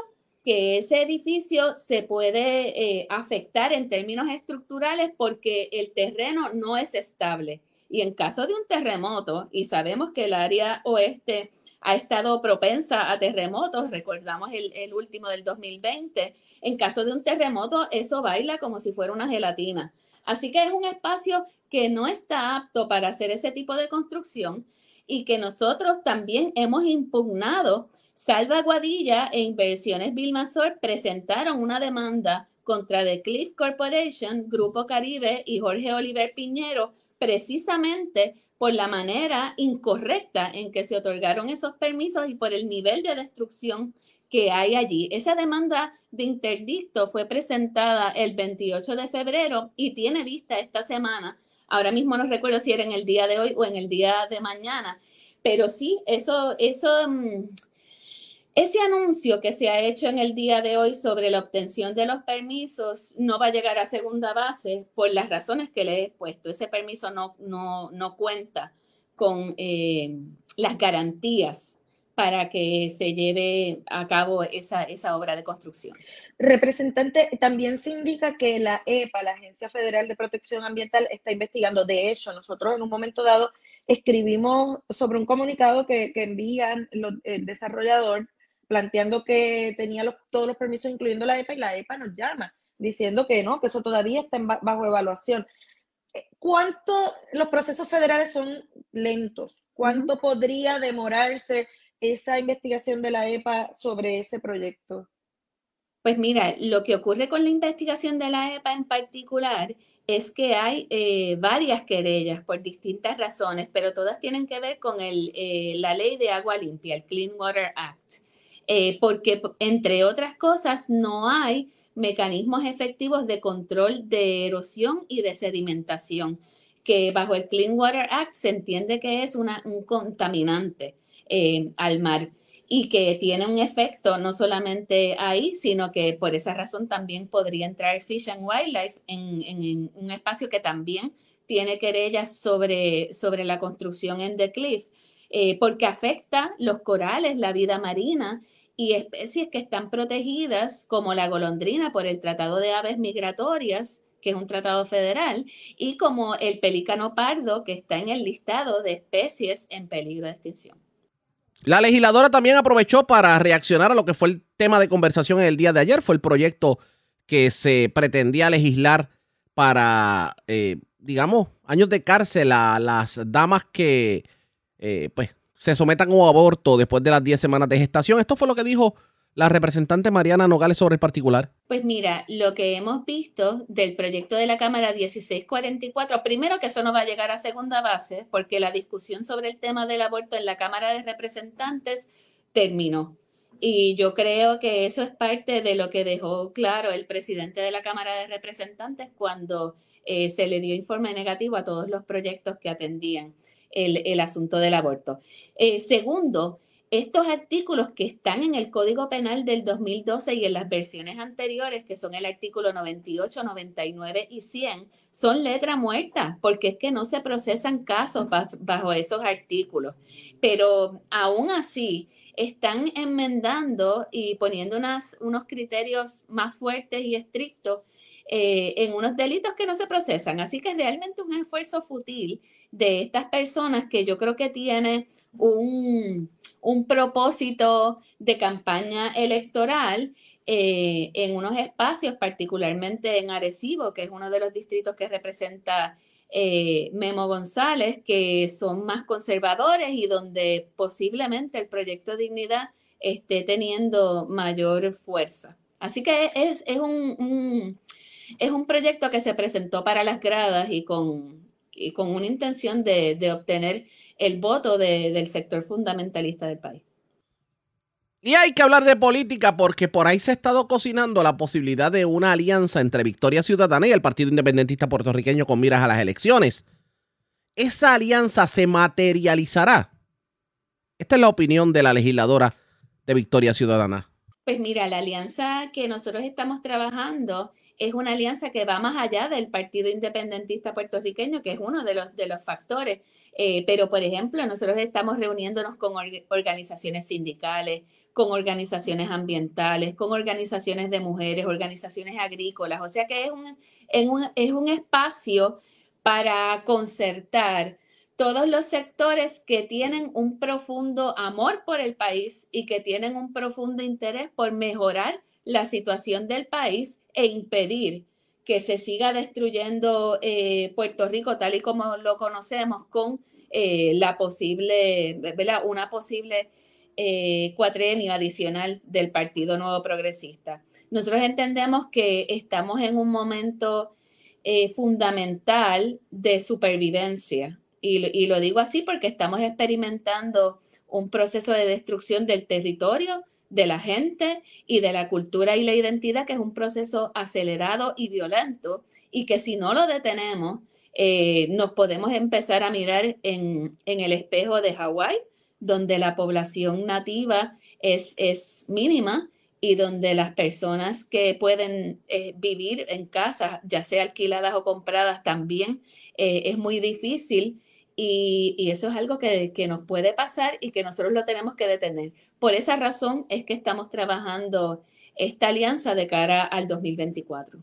Speaker 18: que ese edificio se puede eh, afectar en términos estructurales porque el terreno no es estable. Y en caso de un terremoto, y sabemos que el área oeste ha estado propensa a terremotos, recordamos el, el, último del 2020, en caso de un terremoto eso baila como si fuera una gelatina. Así que es un espacio que no está apto para hacer ese tipo de construcción y que nosotros también hemos impugnado. Salva Guadilla e Inversiones Vilmasor presentaron una demanda contra The Cliff Corporation, Grupo Caribe y Jorge Oliver Piñero precisamente por la manera incorrecta en que se otorgaron esos permisos y por el nivel de destrucción que hay allí. Esa demanda de interdicto fue presentada el 28 de febrero y tiene vista esta semana. Ahora mismo no recuerdo si era en el día de hoy o en el día de mañana, pero sí, eso, eso, mm, ese anuncio que se ha hecho en el día de hoy sobre la obtención de los permisos no va a llegar a segunda base por las razones que le he puesto. Ese permiso no, no, no cuenta con eh, las garantías para que se lleve a cabo esa, esa obra de construcción.
Speaker 19: Representante, también se indica que la EPA, la Agencia Federal de Protección Ambiental, está investigando. De hecho, nosotros en un momento dado escribimos sobre un comunicado que, que envían el desarrollador planteando que tenía todos los permisos, incluyendo la EPA, y la EPA nos llama diciendo que no, que eso todavía está bajo evaluación. Eh, ¿Cuánto los procesos federales son lentos? ¿Cuánto podría demorarse esa investigación de la EPA sobre ese proyecto?
Speaker 18: Pues mira, lo que ocurre con la investigación de la EPA en particular es que hay eh, varias querellas por distintas razones, pero todas tienen que ver con el, eh, la ley de agua limpia, el Clean Water Act. Eh, porque entre otras cosas no hay mecanismos efectivos de control de erosión y de sedimentación, que bajo el Clean Water Act se entiende que es un contaminante eh, al mar y que tiene un efecto no solamente ahí, sino que por esa razón también podría entrar Fish and Wildlife en, un espacio que también tiene querellas sobre, sobre la construcción en The Cliff, eh, porque afecta los corales, la vida marina y especies que están protegidas, como la golondrina por el Tratado de Aves Migratorias, que es un tratado federal, y como el pelícano pardo, que está en el listado de especies en peligro de extinción.
Speaker 2: La legisladora también aprovechó para reaccionar a lo que fue el tema de conversación en el día de ayer. Fue el proyecto que se pretendía legislar para, eh, digamos, años de cárcel a las damas que, eh, pues, se sometan a un aborto después de las 10 semanas de gestación. Esto fue lo que dijo la representante Mariana Nogales sobre el particular.
Speaker 18: Pues mira, lo que hemos visto del proyecto de la Cámara 1644, primero que eso no va a llegar a segunda base, porque la discusión sobre el tema del aborto en la Cámara de Representantes terminó. Y yo creo que eso es parte de lo que dejó claro el presidente de la Cámara de Representantes cuando eh, se le dio informe negativo a todos los proyectos que atendían el, asunto del aborto. Eh, segundo, estos artículos que están en el Código Penal del 2012 y en las versiones anteriores, que son el artículo 98, 99 y 100, son letra muerta, porque es que no se procesan casos bajo esos artículos. Pero aún así, están enmendando y poniendo unas, unos criterios más fuertes y estrictos eh, en unos delitos que no se procesan. Así que es realmente un esfuerzo fútil de estas personas que yo creo que tiene un, un propósito de campaña electoral eh, en unos espacios, particularmente en Arecibo, que es uno de los distritos que representa eh, Memo González, que son más conservadores y donde posiblemente el proyecto Dignidad esté teniendo mayor fuerza. Así que es, es un, es un proyecto que se presentó para las gradas y con, y con una intención de, de obtener el voto de, del sector fundamentalista del país.
Speaker 2: Y hay que hablar de política porque por ahí se ha estado cocinando la posibilidad de una alianza entre Victoria Ciudadana y el Partido Independentista Puertorriqueño con miras a las elecciones. ¿Esa alianza se materializará? Esta es la opinión de la legisladora de Victoria Ciudadana.
Speaker 18: Pues mira, la alianza que nosotros estamos trabajando es una alianza que va más allá del Partido Independentista puertorriqueño, que es uno de los, de los factores. Eh, pero, por ejemplo, nosotros estamos reuniéndonos con organizaciones sindicales, con organizaciones ambientales, con organizaciones de mujeres, organizaciones agrícolas. O sea que es un, un, es un espacio para concertar todos los sectores que tienen un profundo amor por el país y que tienen un profundo interés por mejorar la situación del país e impedir que se siga destruyendo eh, Puerto Rico tal y como lo conocemos con eh, la posible, una posible eh, cuatrenio adicional del Partido Nuevo Progresista. Nosotros entendemos que estamos en un momento eh, fundamental de supervivencia y lo digo así porque estamos experimentando un proceso de destrucción del territorio, de la gente y de la cultura y la identidad, que es un proceso acelerado y violento, y que si no lo detenemos, eh, nos podemos empezar a mirar en, el espejo de Hawái, donde la población nativa es, es mínima y donde las personas que pueden eh, vivir en casas, ya sea alquiladas o compradas, también eh, es muy difícil y, eso es algo que, nos puede pasar y que nosotros lo tenemos que detener. Por esa razón es que estamos trabajando esta alianza de cara al 2024.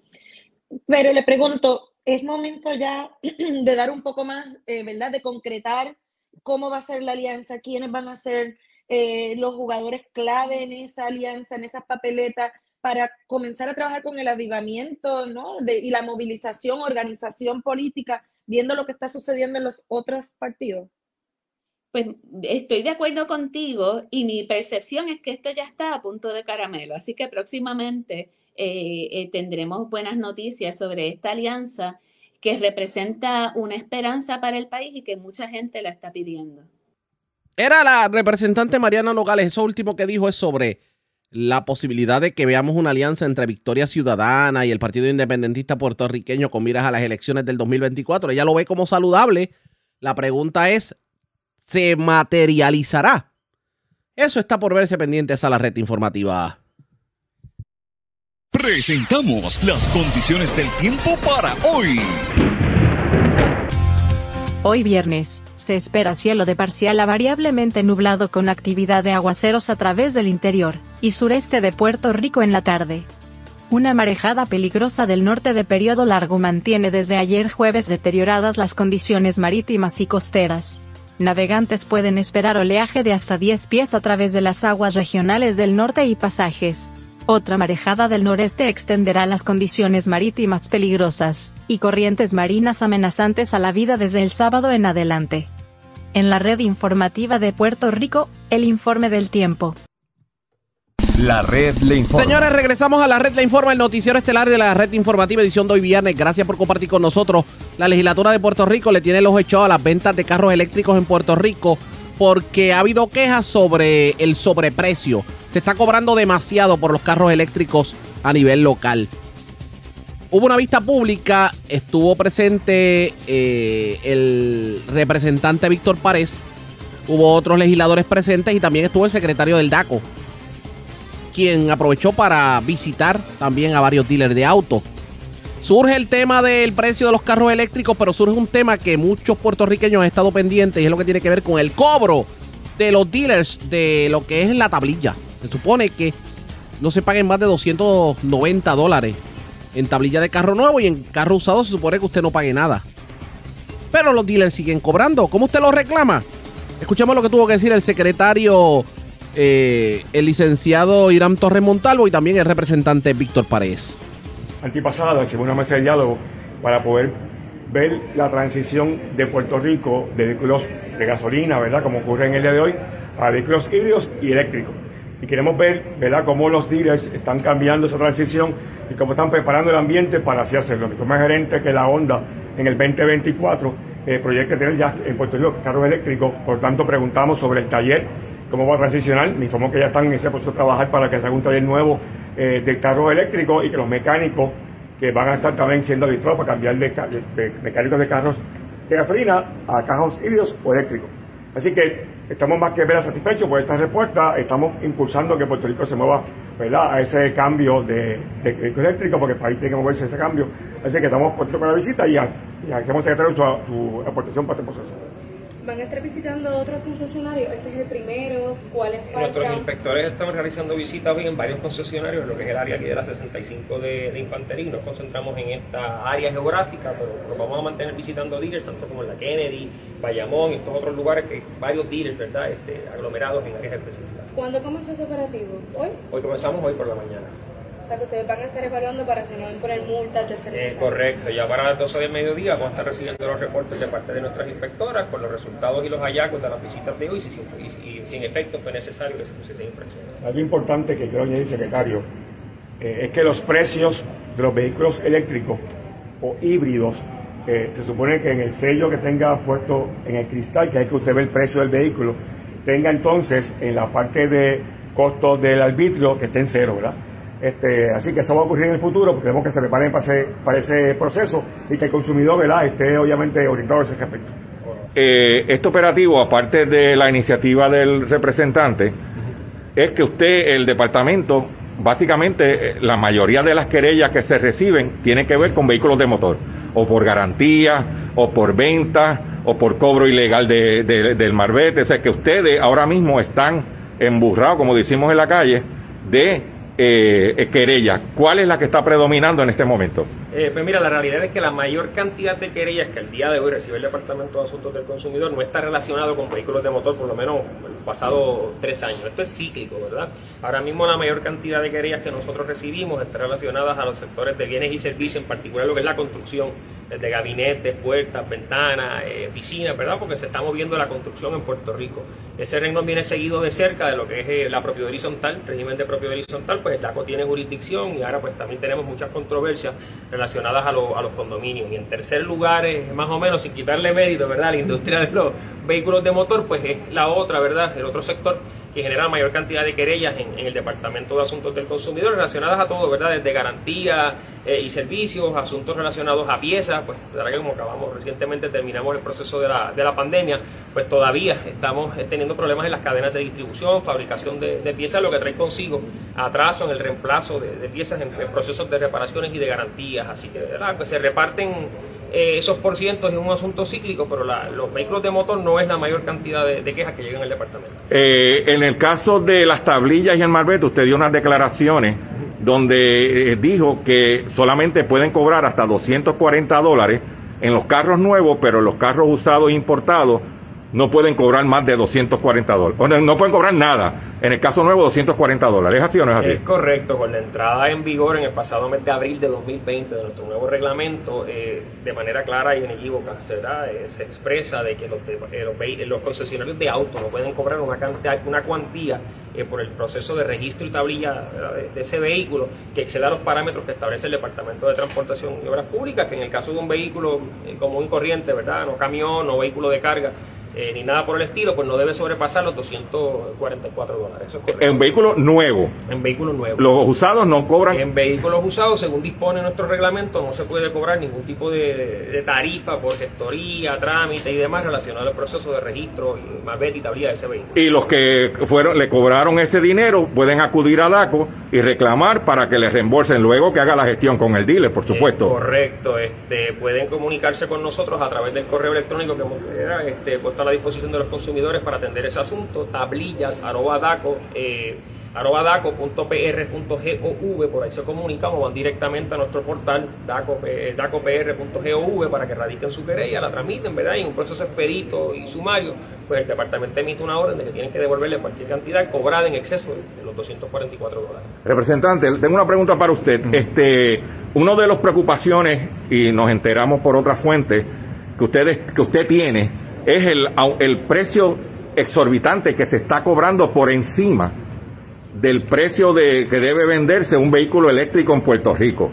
Speaker 19: Pero le pregunto, ¿es momento ya (clears throat) de dar un poco más, eh, ¿verdad? De concretar cómo va a ser la alianza, quiénes van a ser eh, los jugadores clave en esa alianza, en esas papeletas, para comenzar a trabajar con el avivamiento ¿no? de, y la movilización, organización política viendo lo que está sucediendo en los otros partidos?
Speaker 18: Pues estoy de acuerdo contigo y mi percepción es que esto ya está a punto de caramelo, así que próximamente eh, eh, tendremos buenas noticias sobre esta alianza que representa una esperanza para el país y que mucha gente la está pidiendo.
Speaker 2: Era la representante Mariana Nogales, eso último que dijo es sobre la posibilidad de que veamos una alianza entre Victoria Ciudadana y el Partido Independentista puertorriqueño con miras a las elecciones del 2024. Ella lo ve como saludable. La pregunta es, ¿se materializará? Eso está por verse pendientes a la red informativa.
Speaker 1: Presentamos las condiciones del tiempo para hoy.
Speaker 5: Hoy viernes, se espera cielo de parcial a variablemente nublado con actividad de aguaceros a través del interior y sureste de Puerto Rico en la tarde. Una marejada peligrosa del norte de periodo largo mantiene desde ayer jueves deterioradas las condiciones marítimas y costeras. Navegantes pueden esperar oleaje de hasta 10 pies a través de las aguas regionales del norte y pasajes. Otra marejada del noreste extenderá las condiciones marítimas peligrosas, y corrientes marinas amenazantes a la vida desde el sábado en adelante. En la red informativa de Puerto Rico, el informe del tiempo.
Speaker 12: La red le informa.
Speaker 2: Señores, regresamos a la red le informa, el noticiero estelar de la red informativa edición de hoy viernes. Gracias por compartir con nosotros. La legislatura de Puerto Rico le tiene los echado a las ventas de carros eléctricos en Puerto Rico porque ha habido quejas sobre el sobreprecio se está cobrando demasiado por los carros eléctricos a nivel local. Hubo una vista pública, estuvo presente eh, el representante Víctor Párez Hubo otros legisladores presentes y también estuvo el secretario del DACO, quien aprovechó para visitar también a varios dealers de autos. Surge el tema del precio de los carros eléctricos, pero surge un tema que muchos puertorriqueños han estado pendientes y es lo que tiene que ver con el cobro de los dealers de lo que es la tablilla. Se supone que no se paguen más de 290 dólares en tablilla de carro nuevo y en carro usado se supone que usted no pague nada. Pero los dealers siguen cobrando. ¿Cómo usted lo reclama? Escuchemos lo que tuvo que decir el secretario, eh, el licenciado Irán Torres Montalvo y también el representante Víctor Paredes.
Speaker 20: Antipasada hicimos una mesa de diálogo para poder ver la transición de Puerto Rico de vehículos de gasolina, ¿verdad? Como ocurre en el día de hoy, a vehículos híbridos y eléctricos. Y queremos ver, ¿verdad?, cómo los dealers están cambiando esa transición y cómo están preparando el ambiente para así hacerlo. Mi forma gerente que la Honda en el 2024 eh, proyecta tener ya en Puerto Rico carros eléctricos, por tanto preguntamos sobre el taller, cómo va a transicionar, me informó que ya están en ese proceso de trabajar para que se haga un taller nuevo eh, de carros eléctricos y que los mecánicos que van a estar también siendo listados para cambiar de, de, de mecánicos de carros de gasolina a carros híbridos o eléctricos. Así que estamos más que ver satisfechos por esta respuesta, estamos impulsando que Puerto Rico se mueva a ese cambio de, de eléctrico, porque el país tiene que moverse a ese cambio. Así que estamos puestos con la visita y, y agradecemos, secretario, su, su aportación para este proceso.
Speaker 21: ¿Van a estar visitando otros concesionarios? ¿Este es el primero? ¿Cuáles?
Speaker 22: Nuestros inspectores estamos realizando visitas hoy en varios concesionarios, en lo que es el área aquí de la 65 de, de infantería. Nos concentramos en esta área geográfica, pero nos vamos a mantener visitando dealers, tanto como en la Kennedy, Bayamón y estos otros lugares que varios dealers, ¿verdad?, este, aglomerados en áreas específicas.
Speaker 21: ¿Cuándo comenzó este operativo? ¿Hoy?
Speaker 22: Hoy comenzamos hoy por la mañana.
Speaker 21: Sea que ustedes van a estar evaluando para si no imponer multas de
Speaker 22: Eh,
Speaker 21: servicio.
Speaker 22: correcto, ya para las 12 del mediodía vamos a estar recibiendo los reportes de parte de nuestras inspectoras con los resultados y los hallazgos de las visitas de hoy y si, y- y si en efecto fue necesario que se pusiese infracción.
Speaker 20: Algo importante que quiero añadir, secretario, eh, es que los precios de los vehículos eléctricos o híbridos, eh, se supone que en el sello que tenga puesto en el cristal, que es que usted ve el precio del vehículo, tenga entonces en la parte de costo del arbitrio que esté en cero, ¿verdad? Este, así que eso va a ocurrir en el futuro, porque tenemos que se preparen para ese, para ese proceso y que el consumidor ¿verdad? esté obviamente orientado a ese respecto.
Speaker 23: Eh, este operativo, aparte de la iniciativa del representante, es que usted, el departamento, básicamente eh, la mayoría de las querellas que se reciben tienen que ver con vehículos de motor, o por garantía, o por venta, o por cobro ilegal de, de- del marbete. O sea que ustedes ahora mismo están emburrados, como decimos en la calle, de eh, querellas. ¿Cuál es la que está predominando en este momento?
Speaker 22: Eh, pues mira, la realidad es que la mayor cantidad de querellas que al día de hoy recibe el Departamento de Asuntos del Consumidor no está relacionado con vehículos de motor, por lo menos en los pasados tres años. Esto es cíclico, ¿verdad? Ahora mismo la mayor cantidad de querellas que nosotros recibimos está relacionadas a los sectores de bienes y servicios, en particular lo que es la construcción, desde gabinetes, puertas, ventanas, eh, piscinas, ¿verdad? Porque se está moviendo la construcción en Puerto Rico. Ese renglón viene seguido de cerca de lo que es eh, la propiedad horizontal, régimen de propiedad horizontal, pues el DACO tiene jurisdicción y ahora pues también tenemos muchas controversias relacionadas a, lo- a los condominios. Y en tercer lugar, eh, más o menos, sin quitarle mérito, ¿verdad? La industria de los vehículos de motor, pues es la otra, ¿verdad? El otro sector que genera mayor cantidad de querellas en, el Departamento de Asuntos del Consumidor relacionadas a todo, ¿verdad? Desde garantía eh, y servicios, asuntos relacionados a piezas, pues verdad que como acabamos recientemente, terminamos el proceso de la, de la pandemia, pues todavía estamos eh, teniendo problemas en las cadenas de distribución, fabricación de, piezas, lo que trae consigo atraso en el reemplazo de, piezas en procesos de reparaciones y de garantías, así que ¿verdad? Pues se reparten eh, esos por cientos es un asunto cíclico, pero los vehículos de motor no es la mayor cantidad de, de quejas que llegan al departamento.
Speaker 23: Eh, en el caso de las tablillas y el marbete, usted dio unas declaraciones donde eh, dijo que solamente pueden cobrar hasta 240 dólares en los carros nuevos, pero en los carros usados e importados no pueden cobrar más de 240 dólares. No, pueden cobrar nada. En el caso nuevo, 240 dólares. ¿Es así o no es así?
Speaker 22: Es correcto, con la entrada en vigor en el pasado mes de abril de 2020 de nuestro nuevo reglamento, eh, de manera clara y inequívoca. Eh, se expresa de que los, de- eh, los, los concesionarios de autos no pueden cobrar una, cantidad, una cuantía eh, por el proceso de registro y tablilla de ese vehículo que exceda los parámetros que establece el Departamento de Transportación y Obras Públicas, que en el caso de un vehículo eh, común y corriente, ¿verdad? no camión, no vehículo de carga, eh, ni nada por el estilo, pues no debe sobrepasar los 244 dólares. Eso es.
Speaker 23: En vehículo nuevo.
Speaker 22: En vehículos nuevos.
Speaker 23: Los usados no cobran.
Speaker 22: En vehículos usados, según dispone nuestro reglamento, no se puede cobrar ningún tipo de, de tarifa por gestoría, trámite y demás relacionado al proceso de registro y malvete y tablilla de ese vehículo.
Speaker 23: Y los que fueron, le cobraron ese dinero pueden acudir a DACO y reclamar para que les reembolsen luego que haga la gestión con el dealer, por supuesto.
Speaker 22: Correcto, este, pueden comunicarse con nosotros a través del correo electrónico que hemos eh, este, a la disposición de los consumidores para atender ese asunto, tablillas, arroba daco, eh, arroba daco.pr.gov, por ahí se comunican o van directamente a nuestro portal daco, eh, dacopr.gov para que radiquen su querella, la tramiten, ¿verdad? Y en un proceso expedito y sumario, pues el departamento emite una orden de que tienen que devolverle cualquier cantidad cobrada en exceso de los 244 dólares.
Speaker 23: Representante, tengo una pregunta para usted. Este, uno de las preocupaciones, y nos enteramos por otra fuente, que, ustedes, que usted tiene, es el, el precio exorbitante que se está cobrando por encima del precio de que debe venderse un vehículo eléctrico en Puerto Rico.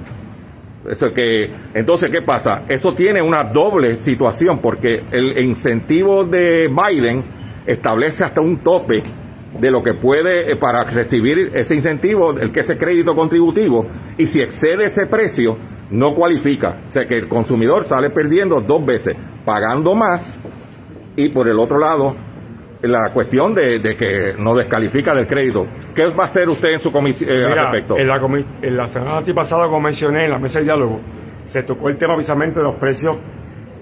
Speaker 23: Eso que, entonces, ¿qué pasa? Eso tiene una doble situación porque el incentivo de Biden establece hasta un tope de lo que puede, eh, para recibir ese incentivo, el que es el crédito contributivo, y si excede ese precio, no cualifica. O sea que el consumidor sale perdiendo dos veces, pagando más, y por el otro lado, la cuestión de, de que no descalifica del crédito. ¿Qué va a hacer usted en su comisión al
Speaker 20: Mira,
Speaker 23: respecto?
Speaker 20: En la, comi- en la semana antipasada, como mencioné en la mesa de diálogo, se tocó el tema precisamente de los precios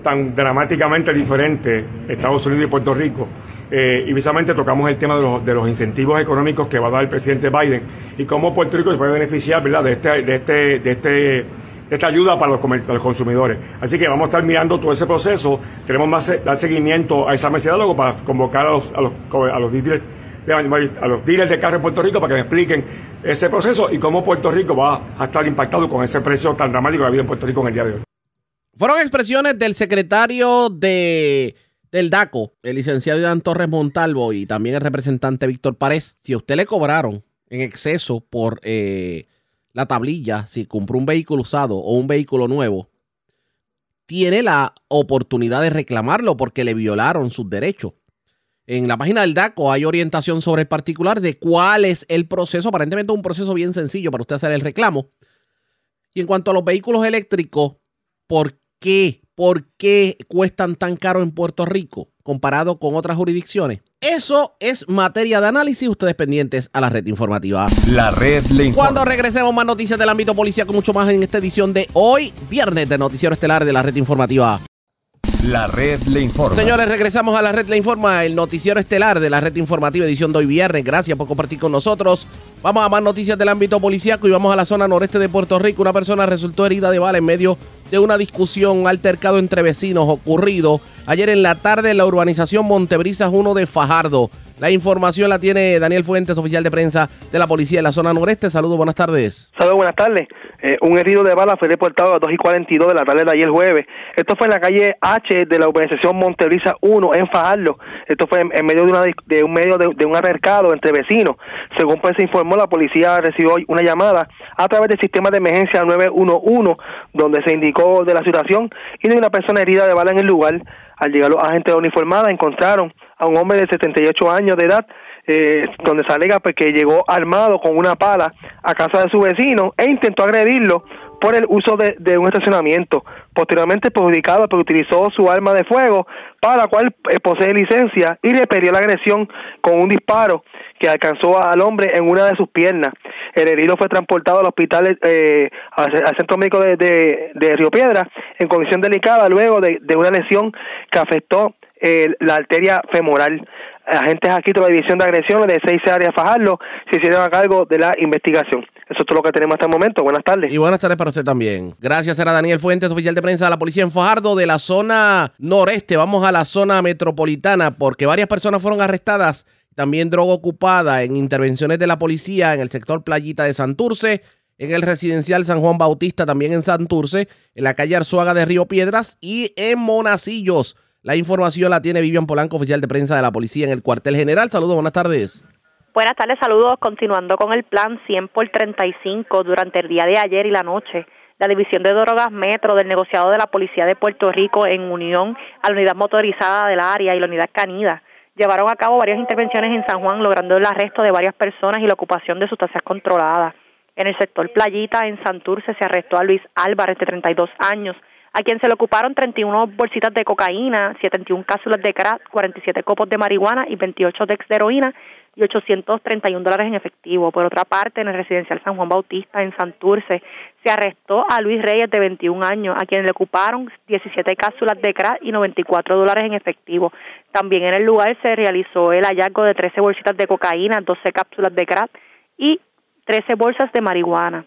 Speaker 20: tan dramáticamente diferentes Estados Unidos y Puerto Rico. Eh, y precisamente tocamos el tema de los, de los incentivos económicos que va a dar el presidente Biden y cómo Puerto Rico se puede beneficiar ¿verdad? de este, de este, de este esta ayuda para los, los consumidores. Así que vamos a estar mirando todo ese proceso. Tenemos más dar seguimiento a esa mesa de diálogo para convocar a los, a los, a los dealers a los dealers de carro en Puerto Rico para que me expliquen ese proceso y cómo Puerto Rico va a estar impactado con ese precio tan dramático que ha habido en Puerto Rico en el día de hoy.
Speaker 2: Fueron expresiones del secretario de del DACO, el licenciado Iván Torres Montalvo y también el representante Víctor Párez. Si a usted le cobraron en exceso por eh, la tablilla, si compró un vehículo usado o un vehículo nuevo, tiene la oportunidad de reclamarlo porque le violaron sus derechos. En la página del DACO hay orientación sobre el particular de cuál es el proceso. Aparentemente es un proceso bien sencillo para usted hacer el reclamo. Y en cuanto a los vehículos eléctricos, ¿por qué? ¿Por qué cuestan tan caro en Puerto Rico comparado con otras jurisdicciones? Eso es materia de análisis. Ustedes pendientes a la red informativa.
Speaker 12: La red le informa.
Speaker 2: Cuando regresemos más noticias del ámbito policial, mucho más en esta edición de hoy, viernes de Noticiero Estelar de la red informativa.
Speaker 12: La red le informa.
Speaker 2: Señores, regresamos a la red Le Informa, el noticiero estelar de la red informativa edición de hoy viernes. Gracias por compartir con nosotros. Vamos a más noticias del ámbito policíaco y vamos a la zona noreste de Puerto Rico. Una persona resultó herida de bala en medio de una discusión, un altercado entre vecinos ocurrido ayer en la tarde en la urbanización Montebrisas 1 de Fajardo. La información la tiene Daniel Fuentes, oficial de prensa de la policía de la zona noreste. Saludos, buenas tardes.
Speaker 24: Saludos, buenas tardes. Eh, un herido de bala fue reportado a las 2 y 42 de la tarde de ayer jueves. Esto fue en la calle H de la urbanización Montebrisa 1 en Fajardo. Esto fue en, medio de, una, un medio de, un altercado entre vecinos. Según pues se informó, la policía recibió una llamada a través del sistema de emergencia 911, donde se indicó de la situación y de una persona herida de bala en el lugar. Al llegar los agentes uniformados encontraron a un hombre de 78 años de edad eh, donde se alega pues, que llegó armado con una pala a casa de su vecino e intentó agredirlo por el uso de, un estacionamiento. Posteriormente perjudicado porque utilizó su arma de fuego para la cual eh, posee licencia y repelió la agresión con un disparo que alcanzó al hombre en una de sus piernas. El herido fue transportado al hospital, eh, al centro médico de, de, de Río Piedra en condición delicada luego de, de una lesión que afectó eh, la arteria femoral. Agentes aquí de la División de Agresiones de seis áreas Fajardo se hicieron a cargo de la investigación. Eso es todo lo que tenemos hasta el momento. Buenas tardes.
Speaker 2: Y buenas tardes para usted también. Gracias, era Daniel Fuentes, oficial de prensa de la policía en Fajardo, de la zona noreste. Vamos a la zona metropolitana porque varias personas fueron arrestadas. También droga ocupada en intervenciones de la policía en el sector Playita de Santurce, en el residencial San Juan Bautista, también en Santurce, en la calle Arzuaga de Río Piedras y en Monacillos. La información la tiene Vivian Polanco, oficial de prensa de la policía en el cuartel general. Saludos, buenas tardes.
Speaker 16: Buenas tardes, saludos. Continuando con el plan 100 por 35 durante el día de ayer y la noche.
Speaker 25: La División de Drogas Metro del negociado de la Policía de Puerto Rico en unión a la unidad motorizada del área y la unidad canida llevaron a cabo varias intervenciones en San Juan logrando el arresto de varias personas y la ocupación de sustancias controladas. En el sector Playita, en Santurce, se arrestó a Luis Álvarez, de 32 años, a quien se le ocuparon 31 bolsitas de cocaína, 71 cápsulas de crack, 47 copos de marihuana y 28 de heroína y 831 dólares en efectivo. Por otra parte, en el residencial San Juan Bautista, en Santurce, se arrestó a Luis Reyes, de 21 años, a quien le ocuparon 17 cápsulas de crack y 94 dólares en efectivo. También en el lugar se realizó el hallazgo de 13 bolsitas de cocaína, 12 cápsulas de crack y 13 bolsas de marihuana.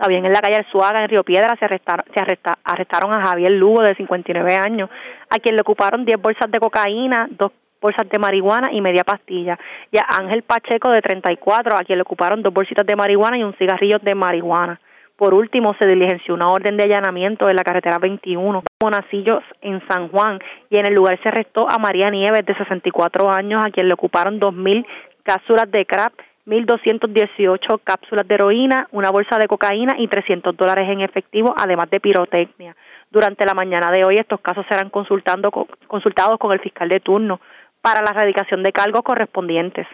Speaker 25: También en la calle Suaga, en Río Piedra, se, arrestaron, se arrestaron a Javier Lugo, de 59 años, a quien le ocuparon 10 bolsas de cocaína, dos bolsas de marihuana y media pastilla. Y a Ángel Pacheco, de 34, a quien le ocuparon dos bolsitas de marihuana y un cigarrillo de marihuana. Por último, se diligenció una orden de allanamiento en la carretera 21, Monacillos, en San Juan, y en el lugar se arrestó a María Nieves, de 64 años, a quien le ocuparon 2.000 cápsulas de crack 1.218 cápsulas de heroína, una bolsa de cocaína y 300 dólares en efectivo, además de pirotecnia. Durante la mañana de hoy estos casos serán consultando, consultados con el fiscal de turno para la erradicación de cargos correspondientes.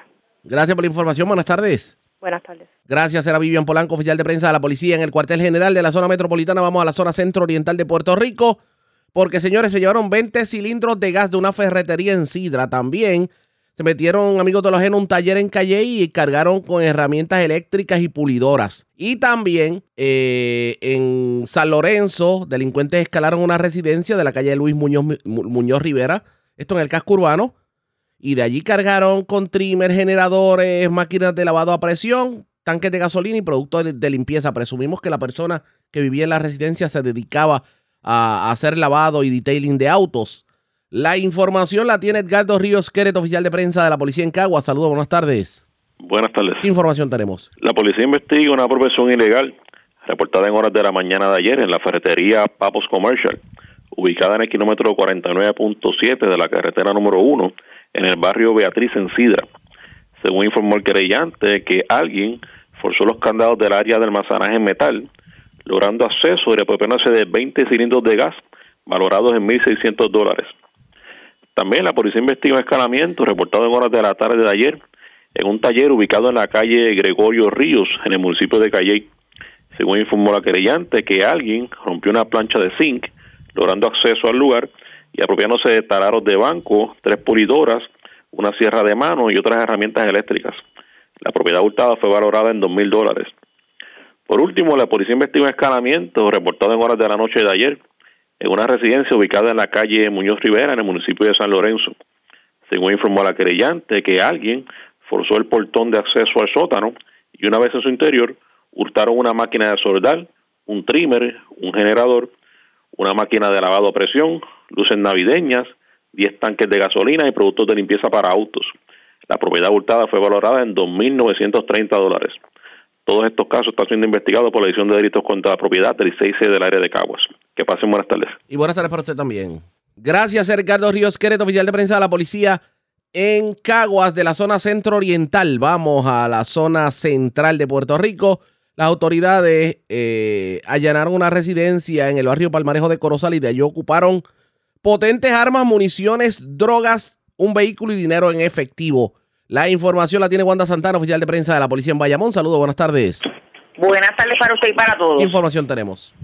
Speaker 2: Gracias por la información. Buenas tardes.
Speaker 25: Buenas tardes.
Speaker 2: Gracias, era Vivian Polanco, oficial de prensa de la policía en el cuartel general de la zona metropolitana. Vamos a la zona centro-oriental de Puerto Rico, porque señores, se llevaron 20 cilindros de gas de una ferretería en Sidra. También se metieron, amigos de los en un taller en Calle y cargaron con herramientas eléctricas y pulidoras. Y también eh, en San Lorenzo, delincuentes escalaron una residencia de la calle Luis Muñoz, Muñoz Rivera, esto en el casco urbano, y de allí cargaron con trimmer, generadores, máquinas de lavado a presión, tanques de gasolina y productos de, limpieza. Presumimos que la persona que vivía en la residencia se dedicaba a hacer lavado y detailing de autos. La información la tiene Edgardo Ríos Queret, oficial de prensa de la policía en Cagua. Saludos, buenas tardes.
Speaker 26: Buenas tardes.
Speaker 2: ¿Qué información tenemos?
Speaker 26: La policía investiga una profesión ilegal reportada en horas de la mañana de ayer en la ferretería Papos Commercial, ubicada en el kilómetro 49.7 de la carretera número 1 en el barrio Beatriz en Sidra. Según informó el querellante, que alguien forzó los candados del área de almacenaje en metal, logrando acceso y apropiándose de 20 cilindros de gas valorados en 1.600 dólares. También la policía investiga un escalamiento reportado en horas de la tarde de ayer en un taller ubicado en la calle Gregorio Ríos, en el municipio de Calley. Según informó la querellante, que alguien rompió una plancha de zinc, logrando acceso al lugar y apropiándose de tararos de banco, tres pulidoras, una sierra de mano y otras herramientas eléctricas. La propiedad hurtada fue valorada en dos mil dólares. Por último, la policía investiga un escalamiento reportado en horas de la noche de ayer en una residencia ubicada en la calle Muñoz Rivera, en el municipio de San Lorenzo. Según informó la querellante, que alguien forzó el portón de acceso al sótano y una vez en su interior hurtaron una máquina de soldar, un trimmer, un generador, una máquina de lavado a presión, luces navideñas, 10 tanques de gasolina y productos de limpieza para autos. La propiedad hurtada fue valorada en 2.930 dólares. Todos estos casos están siendo investigados por la edición de delitos contra la propiedad del 6 del área de Caguas. Que pasen buenas tardes.
Speaker 2: Y buenas tardes para usted también. Gracias, Ricardo Ríos Quereto, oficial de prensa de la policía en Caguas, de la zona centro-oriental. Vamos a la zona central de Puerto Rico. Las autoridades eh, allanaron una residencia en el barrio Palmarejo de Corozal y de allí ocuparon potentes armas, municiones, drogas, un vehículo y dinero en efectivo. La información la tiene Wanda Santana, oficial de prensa de la policía en Bayamón. Saludos, buenas tardes.
Speaker 27: Buenas tardes para usted y para todos.
Speaker 2: ¿Qué información tenemos?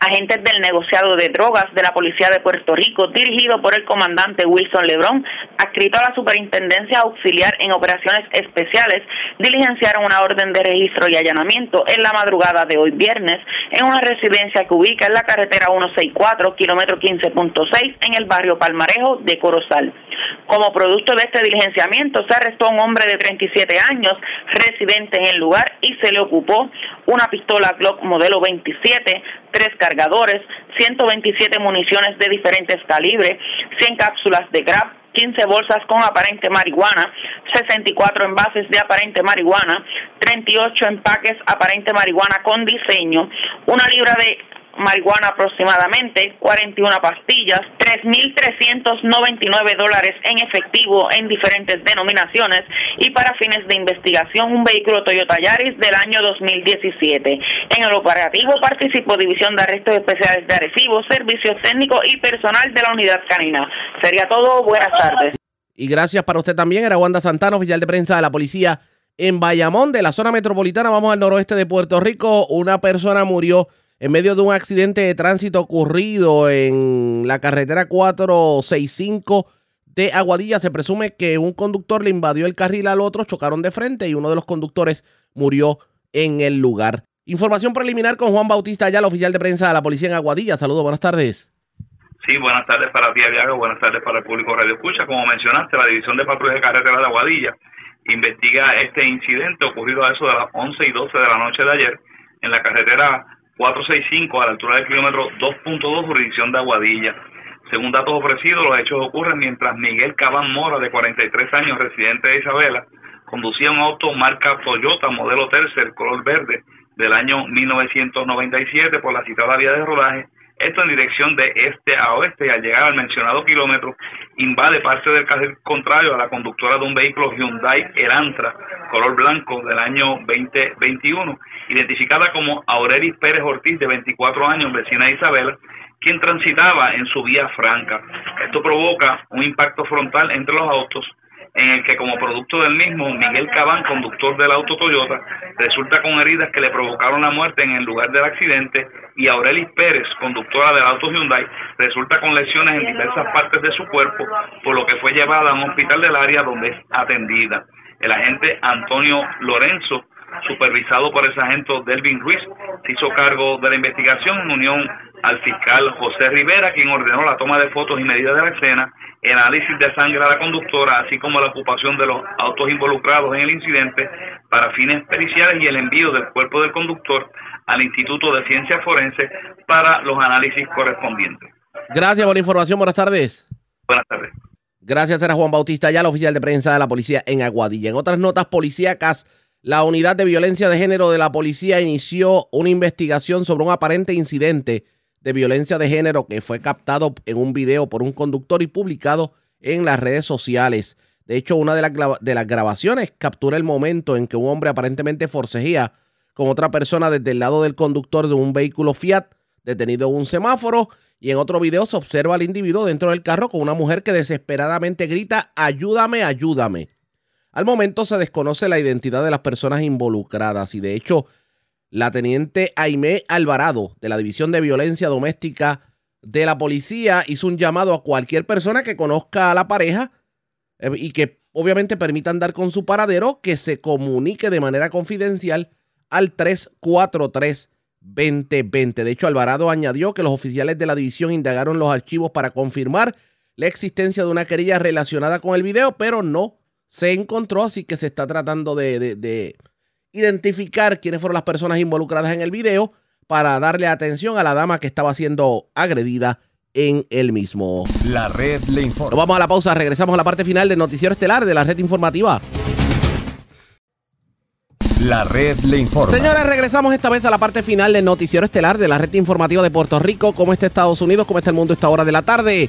Speaker 27: agentes del negociado de drogas de la Policía de Puerto Rico, dirigido por el comandante Wilson Lebrón, adscrito a la Superintendencia Auxiliar en Operaciones Especiales, diligenciaron una orden de registro y allanamiento en la madrugada de hoy viernes en una residencia que ubica en la carretera 164, kilómetro 15.6, en el barrio Palmarejo de Corozal. Como producto de este diligenciamiento, se arrestó a un hombre de 37 años, residente en el lugar, y se le ocupó una pistola Glock modelo 27, tres cargadores, 127 municiones de diferentes calibres, 100 cápsulas de grab, 15 bolsas con aparente marihuana, 64 envases de aparente marihuana, 38 empaques aparente marihuana con diseño, una libra de marihuana aproximadamente, 41 pastillas, 3.399 dólares en efectivo en diferentes denominaciones y para fines de investigación un vehículo Toyota Yaris del año 2017. En el operativo participó División de Arrestos Especiales de Arecibo, Servicios Técnicos y Personal de la Unidad Canina. Sería todo. Buenas tardes.
Speaker 2: Y gracias para usted también. Era Wanda Santana, oficial de prensa de la policía en Bayamón, de la zona metropolitana. Vamos al noroeste de Puerto Rico. Una persona murió en medio de un accidente de tránsito ocurrido en la carretera 465 de Aguadilla. Se presume que un conductor le invadió el carril al otro, chocaron de frente y uno de los conductores murió en el lugar. Información preliminar con Juan Bautista el oficial de prensa de la policía en Aguadilla. Saludos, buenas tardes.
Speaker 28: Sí, buenas tardes para ti, Aviaga, buenas tardes para el público Radio Escucha. Como mencionaste, la División de Patrulla de Carretera de Aguadilla investiga este incidente ocurrido a eso de las 11 y 12 de la noche de ayer en la carretera 465 a la altura del kilómetro 2.2, jurisdicción de Aguadilla. Según datos ofrecidos, los hechos ocurren mientras Miguel Cabán Mora, de 43 años, residente de Isabela, conducía un auto marca Toyota modelo Tercer color verde del año 1997 por la citada vía de rodaje, esto en dirección de este a oeste y al llegar al mencionado kilómetro invade parte del carril contrario a la conductora de un vehículo Hyundai Elantra color blanco del año 2021 identificada como Aurelis Pérez Ortiz, de 24 años, vecina de Isabela, quien transitaba en su vía franca. Esto provoca un impacto frontal entre los autos en el que como producto del mismo, Miguel Cabán, conductor del auto Toyota, resulta con heridas que le provocaron la muerte en el lugar del accidente y Aurelis Pérez, conductora del auto Hyundai, resulta con lesiones en diversas partes de su cuerpo, por lo que fue llevada a un hospital del área donde es atendida. El agente Antonio Lorenzo supervisado por el sargento Delvin Ruiz, se hizo cargo de la investigación en unión al fiscal José Rivera, quien ordenó la toma de fotos y medidas de la escena, el análisis de sangre a la conductora, así como la ocupación de los autos involucrados en el incidente para fines periciales y el envío del cuerpo del conductor al Instituto de Ciencias Forenses para los análisis correspondientes.
Speaker 2: Gracias por la información. Buenas tardes.
Speaker 28: Buenas tardes.
Speaker 2: Gracias, era Juan Bautista, ya el oficial de prensa de la policía en Aguadilla. En otras notas policíacas, la unidad de violencia de género de la policía inició una investigación sobre un aparente incidente de violencia de género que fue captado en un video por un conductor y publicado en las redes sociales. De hecho, una de las, de las grabaciones captura el momento en que un hombre aparentemente forcejea con otra persona desde el lado del conductor de un vehículo Fiat detenido en un semáforo y en otro video se observa al individuo dentro del carro con una mujer que desesperadamente grita ayúdame, ayúdame. Al momento se desconoce la identidad de las personas involucradas y de hecho la teniente Aimé Alvarado de la División de Violencia Doméstica de la policía hizo un llamado a cualquier persona que conozca a la pareja eh, y que obviamente permitan dar con su paradero que se comunique de manera confidencial al 343 2020. De hecho, Alvarado añadió que los oficiales de la división indagaron los archivos para confirmar la existencia de una querella relacionada con el video, pero no se encontró, así que se está tratando de, identificar quiénes fueron las personas involucradas en el video para darle atención a la dama que estaba siendo agredida en el mismo.
Speaker 12: La red le informa.
Speaker 2: Nos vamos a la pausa, regresamos a la parte final del noticiero estelar de la red informativa.
Speaker 12: La red le informa.
Speaker 2: Señores, regresamos esta vez a la parte final del noticiero estelar de la red informativa de Puerto Rico. ¿Cómo está Estados Unidos? ¿Cómo está el mundo a esta hora de la tarde?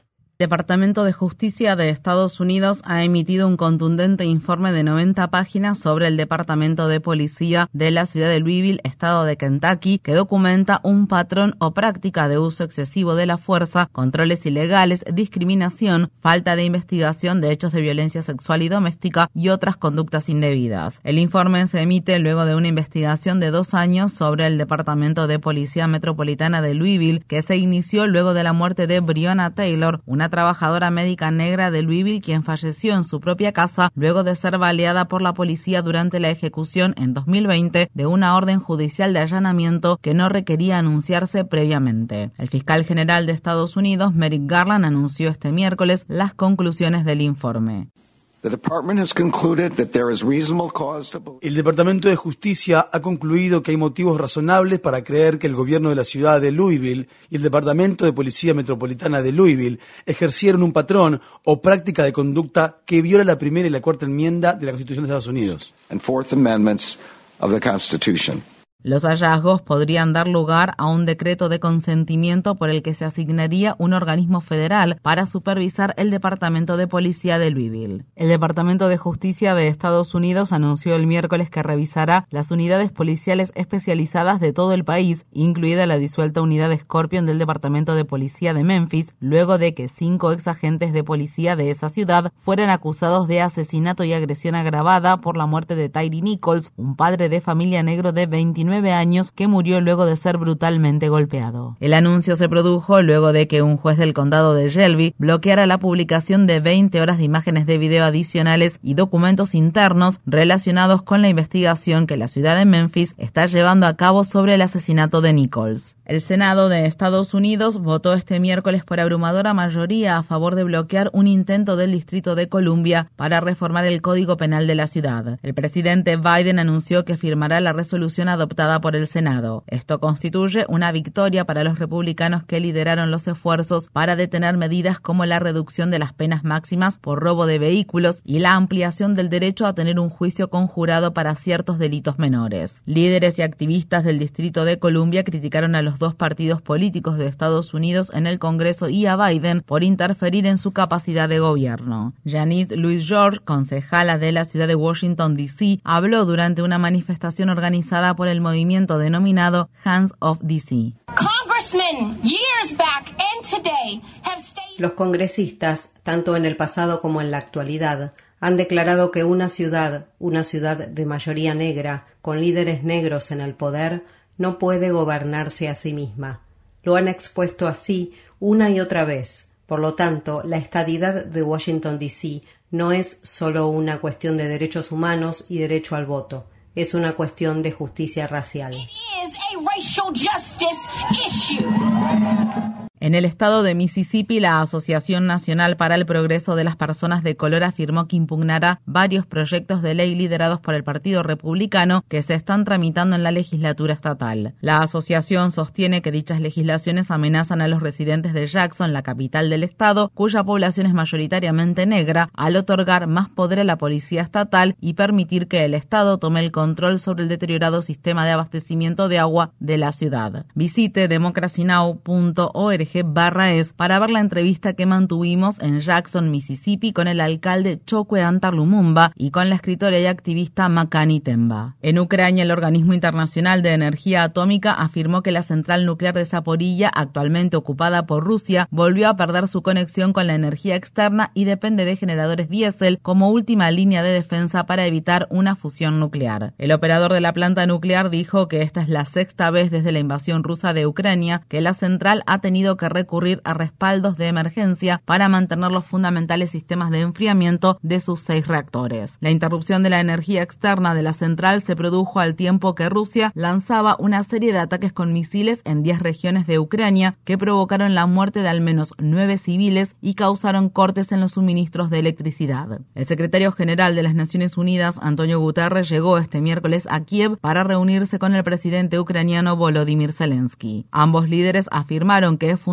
Speaker 29: Departamento de Justicia de Estados Unidos ha emitido un contundente informe de 90 páginas sobre el Departamento de Policía de la ciudad de Louisville, estado de Kentucky, que documenta un patrón o práctica de uso excesivo de la fuerza, controles ilegales, discriminación, falta de investigación de hechos de violencia sexual y doméstica y otras conductas indebidas. El informe se emite luego de una investigación de dos años sobre el Departamento de Policía Metropolitana de Louisville, que se inició luego de la muerte de Breonna Taylor, una trabajadora médica negra de Louisville quien falleció en su propia casa luego de ser baleada por la policía durante la ejecución en 2020 de una orden judicial de allanamiento que no requería anunciarse previamente. El fiscal general de Estados Unidos, Merrick Garland, anunció este miércoles las conclusiones del informe.
Speaker 30: El Departamento de Justicia ha concluido que hay motivos razonables para creer que el gobierno de la ciudad de Louisville y el Departamento de Policía Metropolitana de Louisville ejercieron un patrón o práctica de conducta que viola la primera y la cuarta enmienda de la Constitución de Estados Unidos.
Speaker 29: Los hallazgos podrían dar lugar a un decreto de consentimiento por el que se asignaría un organismo federal para supervisar el Departamento de Policía de Louisville. El Departamento de Justicia de Estados Unidos anunció el miércoles que revisará las unidades policiales especializadas de todo el país, incluida la disuelta unidad Scorpion del Departamento de Policía de Memphis, luego de que cinco ex agentes de policía de esa ciudad fueran acusados de asesinato y agresión agravada por la muerte de Tyree Nichols, un padre de familia negro de 29 años que murió luego de ser brutalmente golpeado. El anuncio se produjo luego de que un juez del condado de Shelby bloqueara la publicación de 20 horas de imágenes de video adicionales y documentos internos relacionados con la investigación que la ciudad de Memphis está llevando a cabo sobre el asesinato de Nichols. El Senado de Estados Unidos votó este miércoles por abrumadora mayoría a favor de bloquear un intento del Distrito de Columbia para reformar el Código Penal de la ciudad. El presidente Biden anunció que firmará la resolución adoptada por el Senado. Esto constituye una victoria para los republicanos que lideraron los esfuerzos para detener medidas como la reducción de las penas máximas por robo de vehículos y la ampliación del derecho a tener un juicio conjurado para ciertos delitos menores. Líderes y activistas del Distrito de Columbia criticaron a los dos partidos políticos de Estados Unidos en el Congreso y a Biden por interferir en su capacidad de gobierno. Janice Louis George, concejala de la ciudad de Washington, D.C., habló durante una manifestación organizada por el denominado Hands of DC.
Speaker 31: Los congresistas, tanto en el pasado como en la actualidad, han declarado que una ciudad, una ciudad de mayoría negra, con líderes negros en el poder, no puede gobernarse a sí misma. Lo han expuesto así una y otra vez. Por lo tanto, la estadidad de Washington, D.C. no es solo una cuestión de derechos humanos y derecho al voto es una cuestión de justicia racial.
Speaker 29: En el estado de Mississippi, la Asociación Nacional para el Progreso de las Personas de Color afirmó que impugnará varios proyectos de ley liderados por el Partido Republicano que se están tramitando en la legislatura estatal. La asociación sostiene que dichas legislaciones amenazan a los residentes de Jackson, la capital del estado, cuya población es mayoritariamente negra, al otorgar más poder a la policía estatal y permitir que el estado tome el control sobre el deteriorado sistema de abastecimiento de agua de la ciudad. Visite democracynow.org barra es para ver la entrevista que mantuvimos en Jackson, Mississippi con el alcalde Chokwe Antar Lumumba y con la escritora y activista Makani Temba. En Ucrania, el Organismo Internacional de Energía Atómica afirmó que la central nuclear de Zaporilla, actualmente ocupada por Rusia, volvió a perder su conexión con la energía externa y depende de generadores diésel como última línea de defensa para evitar una fusión nuclear. El operador de la planta nuclear dijo que esta es la sexta vez desde la invasión rusa de Ucrania que la central ha tenido que recurrir a respaldos de emergencia para mantener los fundamentales sistemas de enfriamiento de sus seis reactores. La interrupción de la energía externa de la central se produjo al tiempo que Rusia lanzaba una serie de ataques con misiles en 10 regiones de Ucrania que provocaron la muerte de al menos nueve civiles y causaron cortes en los suministros de electricidad. El secretario general de las Naciones Unidas, Antonio Guterres, llegó este miércoles a Kiev para reunirse con el presidente ucraniano Volodymyr Zelensky. Ambos líderes afirmaron que es fundamental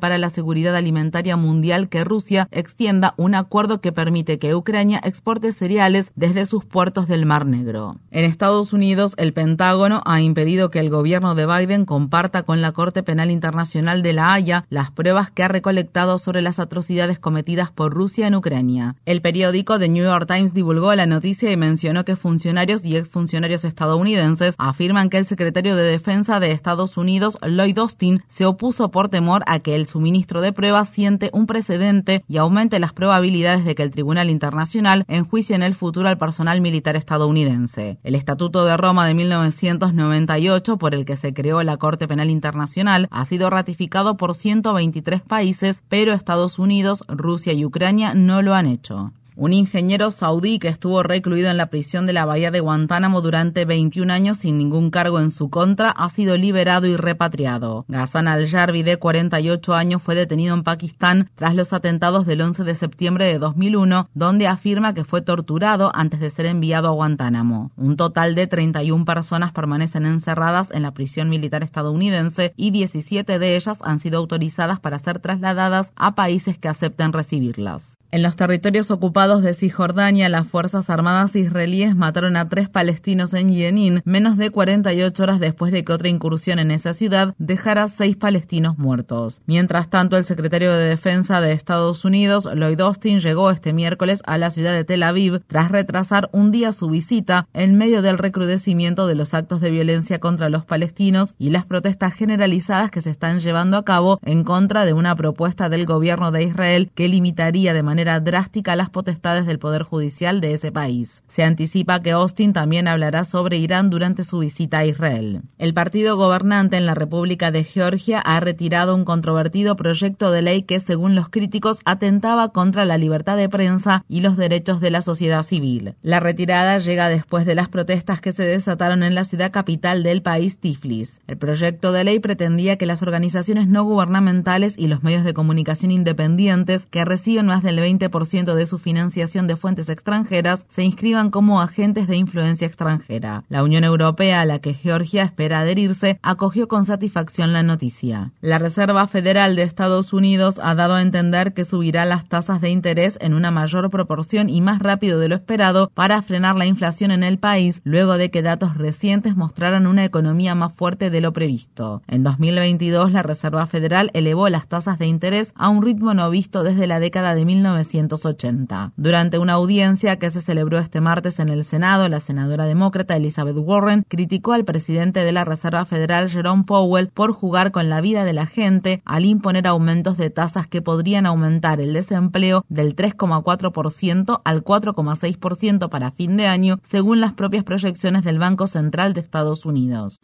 Speaker 29: para la seguridad alimentaria mundial que Rusia extienda un acuerdo que permite que Ucrania exporte cereales desde sus puertos del Mar Negro. En Estados Unidos, el Pentágono ha impedido que el gobierno de Biden comparta con la Corte Penal Internacional de La Haya las pruebas que ha recolectado sobre las atrocidades cometidas por Rusia en Ucrania. El periódico The New York Times divulgó la noticia y mencionó que funcionarios y exfuncionarios estadounidenses afirman que el secretario de Defensa de Estados Unidos, Lloyd Austin, se opuso por temor a que el suministro de pruebas siente un precedente y aumente las probabilidades de que el Tribunal Internacional enjuicie en el futuro al personal militar estadounidense. El Estatuto de Roma de 1998, por el que se creó la Corte Penal Internacional, ha sido ratificado por 123 países, pero Estados Unidos, Rusia y Ucrania no lo han hecho. Un ingeniero saudí que estuvo recluido en la prisión de la bahía de Guantánamo durante 21 años sin ningún cargo en su contra ha sido liberado y repatriado. Ghassan al-Yarbi, de 48 años, fue detenido en Pakistán tras los atentados del 11 de septiembre de 2001, donde afirma que fue torturado antes de ser enviado a Guantánamo. Un total de 31 personas permanecen encerradas en la prisión militar estadounidense y 17 de ellas han sido autorizadas para ser trasladadas a países que acepten recibirlas. En los territorios ocupados de Cisjordania, las Fuerzas Armadas israelíes mataron a tres palestinos en Yenin menos de 48 horas después de que otra incursión en esa ciudad dejara seis palestinos muertos. Mientras tanto, el secretario de Defensa de Estados Unidos, Lloyd Austin, llegó este miércoles a la ciudad de Tel Aviv tras retrasar un día su visita en medio del recrudecimiento de los actos de violencia contra los palestinos y las protestas generalizadas que se están llevando a cabo en contra de una propuesta del gobierno de Israel que limitaría de manera manera drástica las potestades del Poder Judicial de ese país. Se anticipa que Austin también hablará sobre Irán durante su visita a Israel. El partido gobernante en la República de Georgia ha retirado un controvertido proyecto de ley que, según los críticos, atentaba contra la libertad de prensa y los derechos de la sociedad civil. La retirada llega después de las protestas que se desataron en la ciudad capital del país, Tiflis. El proyecto de ley pretendía que las organizaciones no gubernamentales y los medios de comunicación independientes que reciben más del 20% de su financiación de fuentes extranjeras se inscriban como agentes de influencia extranjera. La Unión Europea, a la que Georgia espera adherirse, acogió con satisfacción la noticia. La Reserva Federal de Estados Unidos ha dado a entender que subirá las tasas de interés en una mayor proporción y más rápido de lo esperado para frenar la inflación en el país, luego de que datos recientes mostraran una economía más fuerte de lo previsto. En 2022, la Reserva Federal elevó las tasas de interés a un ritmo no visto desde la década de 1990 1980. Durante una audiencia que se celebró este martes en el Senado, la senadora demócrata Elizabeth Warren criticó al presidente de la Reserva Federal Jerome Powell por jugar con la vida de la gente al imponer aumentos de tasas que podrían aumentar el desempleo del 3,4% al 4,6% para fin de año, según las propias proyecciones del Banco Central de Estados Unidos.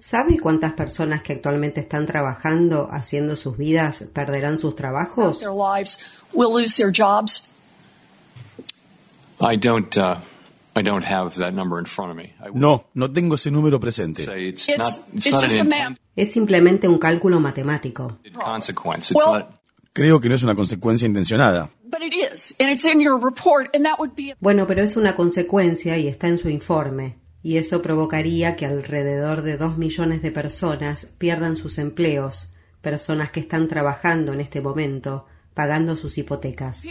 Speaker 31: ¿Sabe cuántas personas que actualmente están trabajando haciendo sus vidas perderán sus trabajos?
Speaker 30: No, no tengo ese número presente.
Speaker 31: Es simplemente un cálculo matemático.
Speaker 30: Creo que no es una consecuencia intencionada.
Speaker 31: Bueno, pero es una consecuencia y está en su informe y eso provocaría que alrededor de dos millones de personas pierdan sus empleos, personas que están trabajando en este momento, pagando sus hipotecas.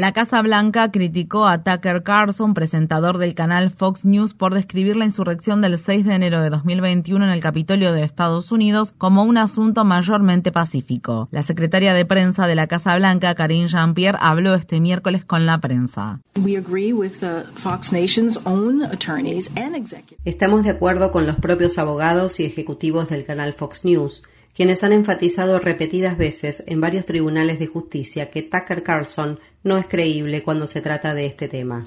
Speaker 29: La Casa Blanca criticó a Tucker Carlson, presentador del canal Fox News, por describir la insurrección del 6 de enero de 2021 en el Capitolio de Estados Unidos como un asunto mayormente pacífico. La secretaria de prensa de la Casa Blanca, Karine Jean-Pierre, habló este miércoles con la prensa.
Speaker 31: Estamos de acuerdo con los propios abogados y ejecutivos del canal Fox News quienes han enfatizado repetidas veces en varios tribunales de justicia que Tucker Carlson no es creíble cuando se trata de este tema.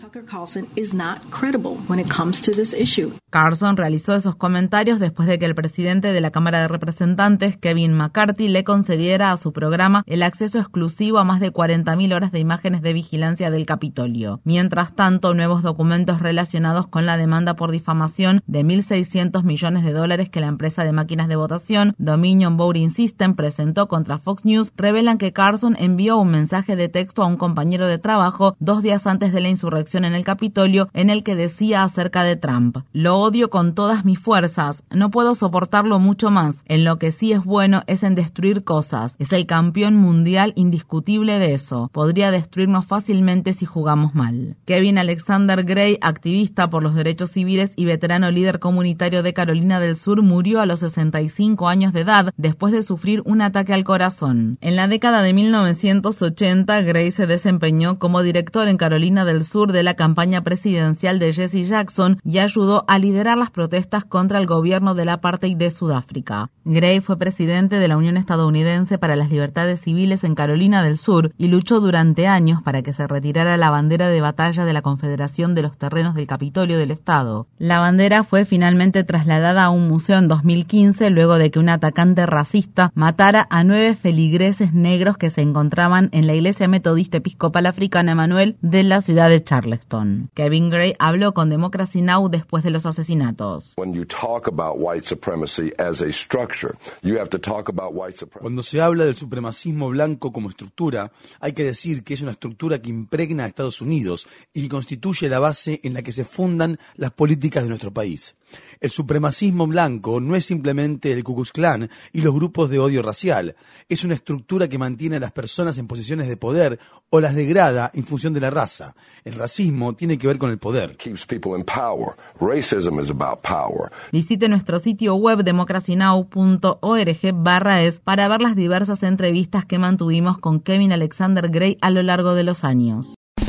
Speaker 29: Carlson realizó esos comentarios después de que el presidente de la Cámara de Representantes, Kevin McCarthy, le concediera a su programa el acceso exclusivo a más de 40.000 horas de imágenes de vigilancia del Capitolio. Mientras tanto, nuevos documentos relacionados con la demanda por difamación de 1.600 millones de dólares que la empresa de máquinas de votación Dominion Voting System presentó contra Fox News revelan que Carlson envió un mensaje de texto a un compañero de trabajo dos días antes de la insurrección en el Capitolio en el que decía acerca de Trump, lo odio con todas mis fuerzas, no puedo soportarlo mucho más, en lo que sí es bueno es en destruir cosas, es el campeón mundial indiscutible de eso, podría destruirnos fácilmente si jugamos mal. Kevin Alexander Gray, activista por los derechos civiles y veterano líder comunitario de Carolina del Sur, murió a los 65 años de edad después de sufrir un ataque al corazón. En la década de 1980, Gray se desempeñó como director en Carolina del Sur de la campaña presidencial de Jesse Jackson y ayudó a liderar las protestas contra el gobierno del apartheid de Sudáfrica. Gray fue presidente de la Unión Estadounidense para las Libertades Civiles en Carolina del Sur y luchó durante años para que se retirara la bandera de batalla de la Confederación de los Terrenos del Capitolio del Estado. La bandera fue finalmente trasladada a un museo en 2015 luego de que un atacante racista matara a nueve feligreses negros que se encontraban en la iglesia metodista episcopal africana Emanuel de la ciudad de Charleston. Kevin Gray habló con Democracy Now! después de los asesinatos.
Speaker 30: Cuando se habla del supremacismo blanco como estructura, hay que decir que es una estructura que impregna a Estados Unidos y constituye la base en la que se fundan las políticas de nuestro país. El supremacismo blanco no es simplemente el Ku Klux Klan y los grupos de odio racial. Es una estructura que mantiene a las personas en posiciones de poder o las degrada en función de la raza. El racismo tiene que ver con el poder.
Speaker 29: Visite nuestro sitio web democracynow.org barra es para ver las diversas entrevistas que mantuvimos con Kevin Alexander Gray a lo largo de los años.